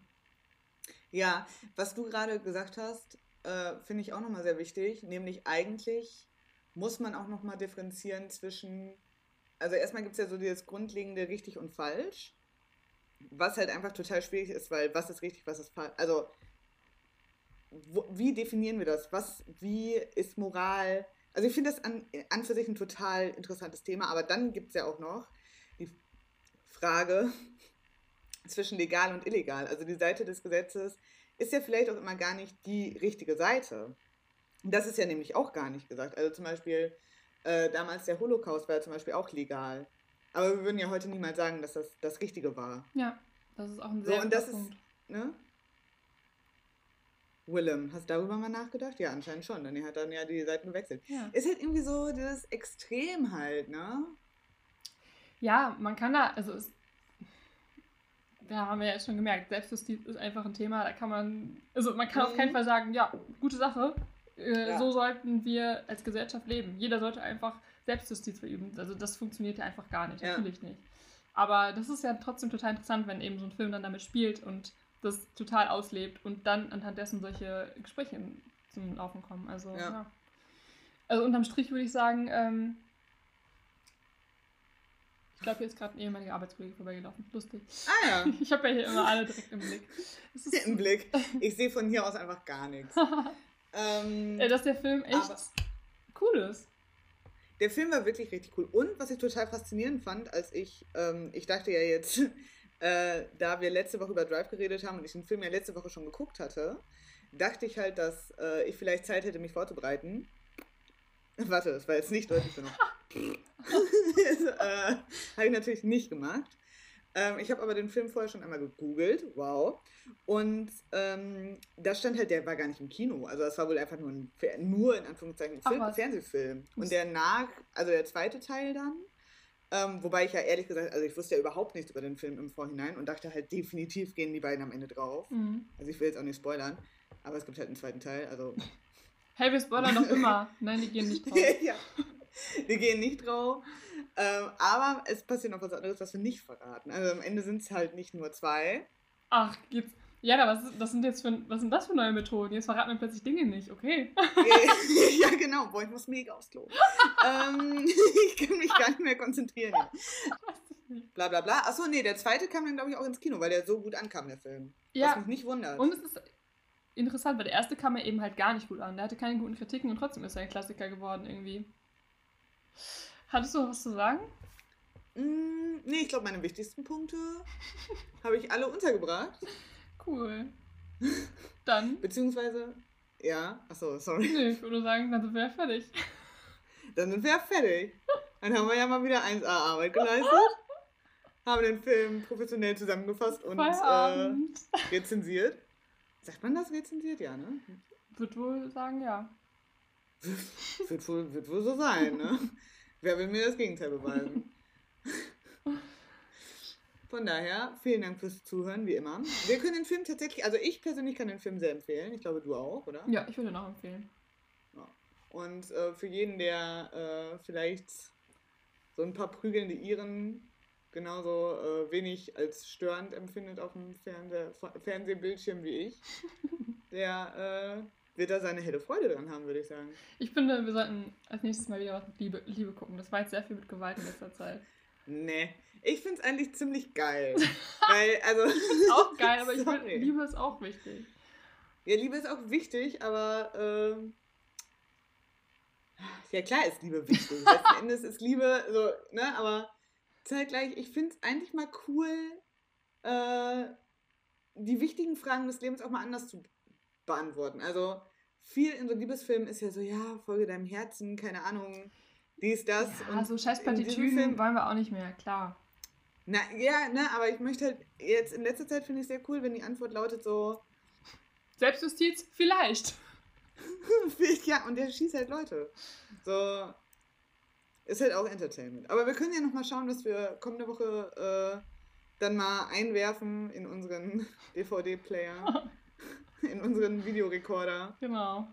S1: Ja, was du gerade gesagt hast, äh, finde ich auch nochmal sehr wichtig. Nämlich eigentlich muss man auch nochmal differenzieren zwischen, also erstmal gibt es ja so dieses grundlegende richtig und falsch, was halt einfach total schwierig ist, weil was ist richtig, was ist falsch. Also wo, wie definieren wir das? Was, wie ist Moral? Also ich finde das an, an für sich ein total interessantes Thema, aber dann gibt es ja auch noch die Frage *laughs* zwischen legal und illegal. Also die Seite des Gesetzes ist ja vielleicht auch immer gar nicht die richtige Seite. Das ist ja nämlich auch gar nicht gesagt. Also zum Beispiel, äh, damals der Holocaust war ja zum Beispiel auch legal. Aber wir würden ja heute niemals sagen, dass das das Richtige war.
S2: Ja, das ist auch ein sehr so, und das Punkt. Ist, ne?
S1: Willem, hast du darüber mal nachgedacht? Ja, anscheinend schon. Denn er hat dann ja die Seiten gewechselt. Ja. Ist halt irgendwie so dieses Extrem halt, ne?
S2: Ja, man kann da, also es, da haben wir ja schon gemerkt, Selbstjustiz ist einfach ein Thema, da kann man, also man kann mhm. auf keinen mhm. Fall sagen, ja, gute Sache, äh, ja. so sollten wir als Gesellschaft leben. Jeder sollte einfach Selbstjustiz verüben. Also das funktioniert ja einfach gar nicht, ja. natürlich nicht. Aber das ist ja trotzdem total interessant, wenn eben so ein Film dann damit spielt und das total auslebt und dann anhand dessen solche Gespräche zum Laufen kommen. Also, ja. ja. Also unterm Strich würde ich sagen, ähm, ich glaube, hier ist gerade ein ehemaliger Arbeitskollege vorbeigelaufen. Lustig.
S1: Ah ja. *laughs*
S2: Ich habe ja hier immer alle direkt im Blick. *laughs*
S1: Im Blick. *laughs* Ich sehe von hier aus einfach gar nichts.
S2: ähm, Dass der Film echt cool ist.
S1: Der Film war wirklich richtig cool. Und was ich total faszinierend fand, als ich, ähm, ich dachte ja jetzt, *laughs* äh, da wir letzte Woche über Drive geredet haben und ich den Film ja letzte Woche schon geguckt hatte, dachte ich halt, dass äh, ich vielleicht Zeit hätte, mich vorzubereiten. Warte, das war jetzt nicht deutlich genug. *laughs* *laughs* das, äh, Habe ich natürlich nicht gemacht. Ähm, ich habe aber den Film vorher schon einmal gegoogelt, wow. Und ähm, da stand halt, der war gar nicht im Kino. Also das war wohl einfach nur ein, nur in Anführungszeichen ein Film, Fernsehfilm. Und der nach, also der zweite Teil dann, ähm, wobei ich ja ehrlich gesagt, also ich wusste ja überhaupt nichts über den Film im Vorhinein und dachte halt, definitiv gehen die beiden am Ende drauf. Mhm. Also ich will jetzt auch nicht spoilern, aber es gibt halt einen zweiten Teil, also.
S2: Hey, wir spoilern doch immer. Nein, die gehen nicht *laughs* drauf.
S1: ja, die gehen nicht drauf. Ähm, aber es passiert noch was anderes, was wir nicht verraten. Also am Ende sind es halt nicht nur zwei.
S2: Ach, geht's. Ja, was, das sind jetzt für, was sind das für neue Methoden? Jetzt verraten wir plötzlich Dinge nicht, okay? *laughs*
S1: ja, genau. Boah, ich muss mega Klo. *laughs* ähm, *laughs* ich kann mich gar nicht mehr konzentrieren. Bla bla bla. Achso, nee, der zweite kam dann, glaube ich, auch ins Kino, weil der so gut ankam, der Film. Ja. Was mich nicht wundert.
S2: Und es ist interessant, weil der erste kam ja eben halt gar nicht gut an. Der hatte keine guten Kritiken und trotzdem ist er ein Klassiker geworden irgendwie. Hattest du was zu sagen?
S1: Mm, nee, ich glaube, meine wichtigsten Punkte *laughs* habe ich alle untergebracht.
S2: Cool. Dann. *laughs*
S1: Beziehungsweise, ja, achso, sorry.
S2: Nee, ich würde sagen, dann sind wir ja fertig. *laughs*
S1: Dann sind wir ja fertig. Dann haben wir ja mal wieder 1A Arbeit geleistet. haben den Film professionell zusammengefasst und äh, rezensiert. Sagt man das rezensiert? Ja, ne?
S2: Wird wohl sagen, ja.
S1: wird, wohl, wird wohl so sein, ne? Wer will mir das Gegenteil beweisen? *laughs* Von daher, vielen Dank fürs Zuhören, wie immer. Wir können den Film tatsächlich, also ich persönlich kann den Film sehr empfehlen. Ich glaube, du auch, oder?
S2: Ja, ich würde ihn auch empfehlen.
S1: Ja. Und äh, für jeden, der äh, vielleicht so ein paar prügelnde Iren genauso äh, wenig als störend empfindet auf dem Fernse Fernsehbildschirm wie ich, *laughs* der äh, wird da seine helle Freude dran haben, würde ich sagen.
S2: Ich finde, wir sollten als nächstes mal wieder was mit Liebe, Liebe gucken. Das war jetzt sehr viel mit Gewalt in letzter Zeit.
S1: Nee. Ich finde es eigentlich ziemlich geil. *laughs* Weil, also.
S2: auch geil, aber ich find, Liebe ist auch wichtig.
S1: Ja, Liebe ist auch wichtig, aber. Ähm, ja, klar ist Liebe wichtig. Letzten *laughs* Endes ist Liebe so, ne, aber zeitgleich, ich finde es eigentlich mal cool, äh, die wichtigen Fragen des Lebens auch mal anders zu beantworten. Also, viel in so Liebesfilmen ist ja so, ja, folge deinem Herzen, keine Ahnung dies, das.
S2: Ja, und so scheiß Plattitüden wollen wir auch nicht mehr, klar.
S1: Na, ja, ne, aber ich möchte halt, jetzt in letzter Zeit finde ich sehr cool, wenn die Antwort lautet so...
S2: Selbstjustiz? *laughs* Vielleicht.
S1: ja, und der schießt halt Leute. So, ist halt auch Entertainment. Aber wir können ja nochmal schauen, dass wir kommende Woche äh, dann mal einwerfen in unseren *laughs* DVD-Player, *laughs* *laughs* in unseren Videorekorder.
S2: Genau.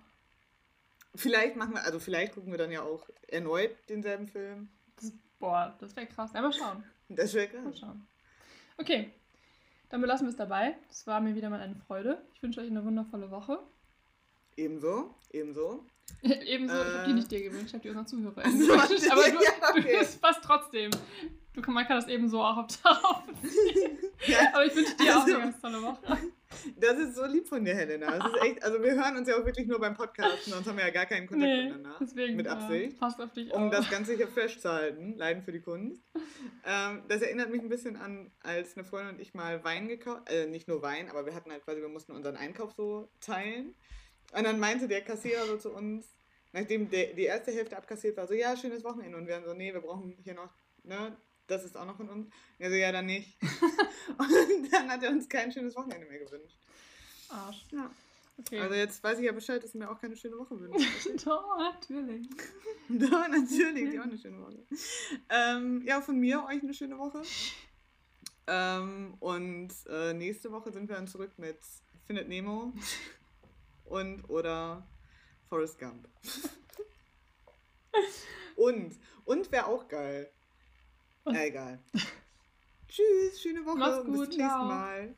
S1: Vielleicht machen wir, also vielleicht gucken wir dann ja auch erneut denselben Film.
S2: Das, boah, das wäre krass. Ja, mal schauen.
S1: Das wäre krass.
S2: Mal schauen. Okay, dann belassen wir es dabei. Es war mir wieder mal eine Freude. Ich wünsche euch eine wundervolle Woche.
S1: Ebenso, ebenso. *laughs*
S2: ebenso, äh, ich habe die nicht dir gewünscht, ich habe die unseren Zuhörer gewünscht. *laughs* Aber du, ja, okay. du passt trotzdem. Du, man kann das ebenso auch auf ja, Aber ich wünsche dir also, auch eine ganz tolle Woche.
S1: Das ist so lieb von dir, Helena. Das ist echt, also wir hören uns ja auch wirklich nur beim Podcast, sonst haben wir ja gar keinen Kontakt nee, miteinander. Deswegen, mit Absicht. Ja,
S2: passt auf dich
S1: um auch. das Ganze hier festzuhalten. Leiden für die Kunst. *laughs* Ähm, das erinnert mich ein bisschen an, als eine Freundin und ich mal Wein gekauft, äh, nicht nur Wein, aber wir hatten halt quasi, wir mussten unseren Einkauf so teilen. Und dann meinte der Kassierer so zu uns, nachdem der, die erste Hälfte abkassiert war, so, ja, schönes Wochenende. Und wir haben so, nee, wir brauchen hier noch, ne, das ist auch noch von uns. Er so, ja, dann nicht. *laughs* und dann hat er uns kein schönes Wochenende mehr gewünscht.
S2: Arsch.
S1: Ja. Okay. Also jetzt weiß ich ja Bescheid, dass du mir auch keine schöne Woche wünscht. *laughs*
S2: Doch, natürlich. *laughs*
S1: Doch, natürlich, die auch eine schöne Woche. Ähm, ja, von mir euch eine schöne Woche. Ähm, und äh, nächste Woche sind wir dann zurück mit Findet Nemo und oder Forrest Gump. und, und wäre auch geil. Ja, egal. *laughs* Tschüss, schöne Woche.
S2: Mach's gut,
S1: bis zum nächsten Mal.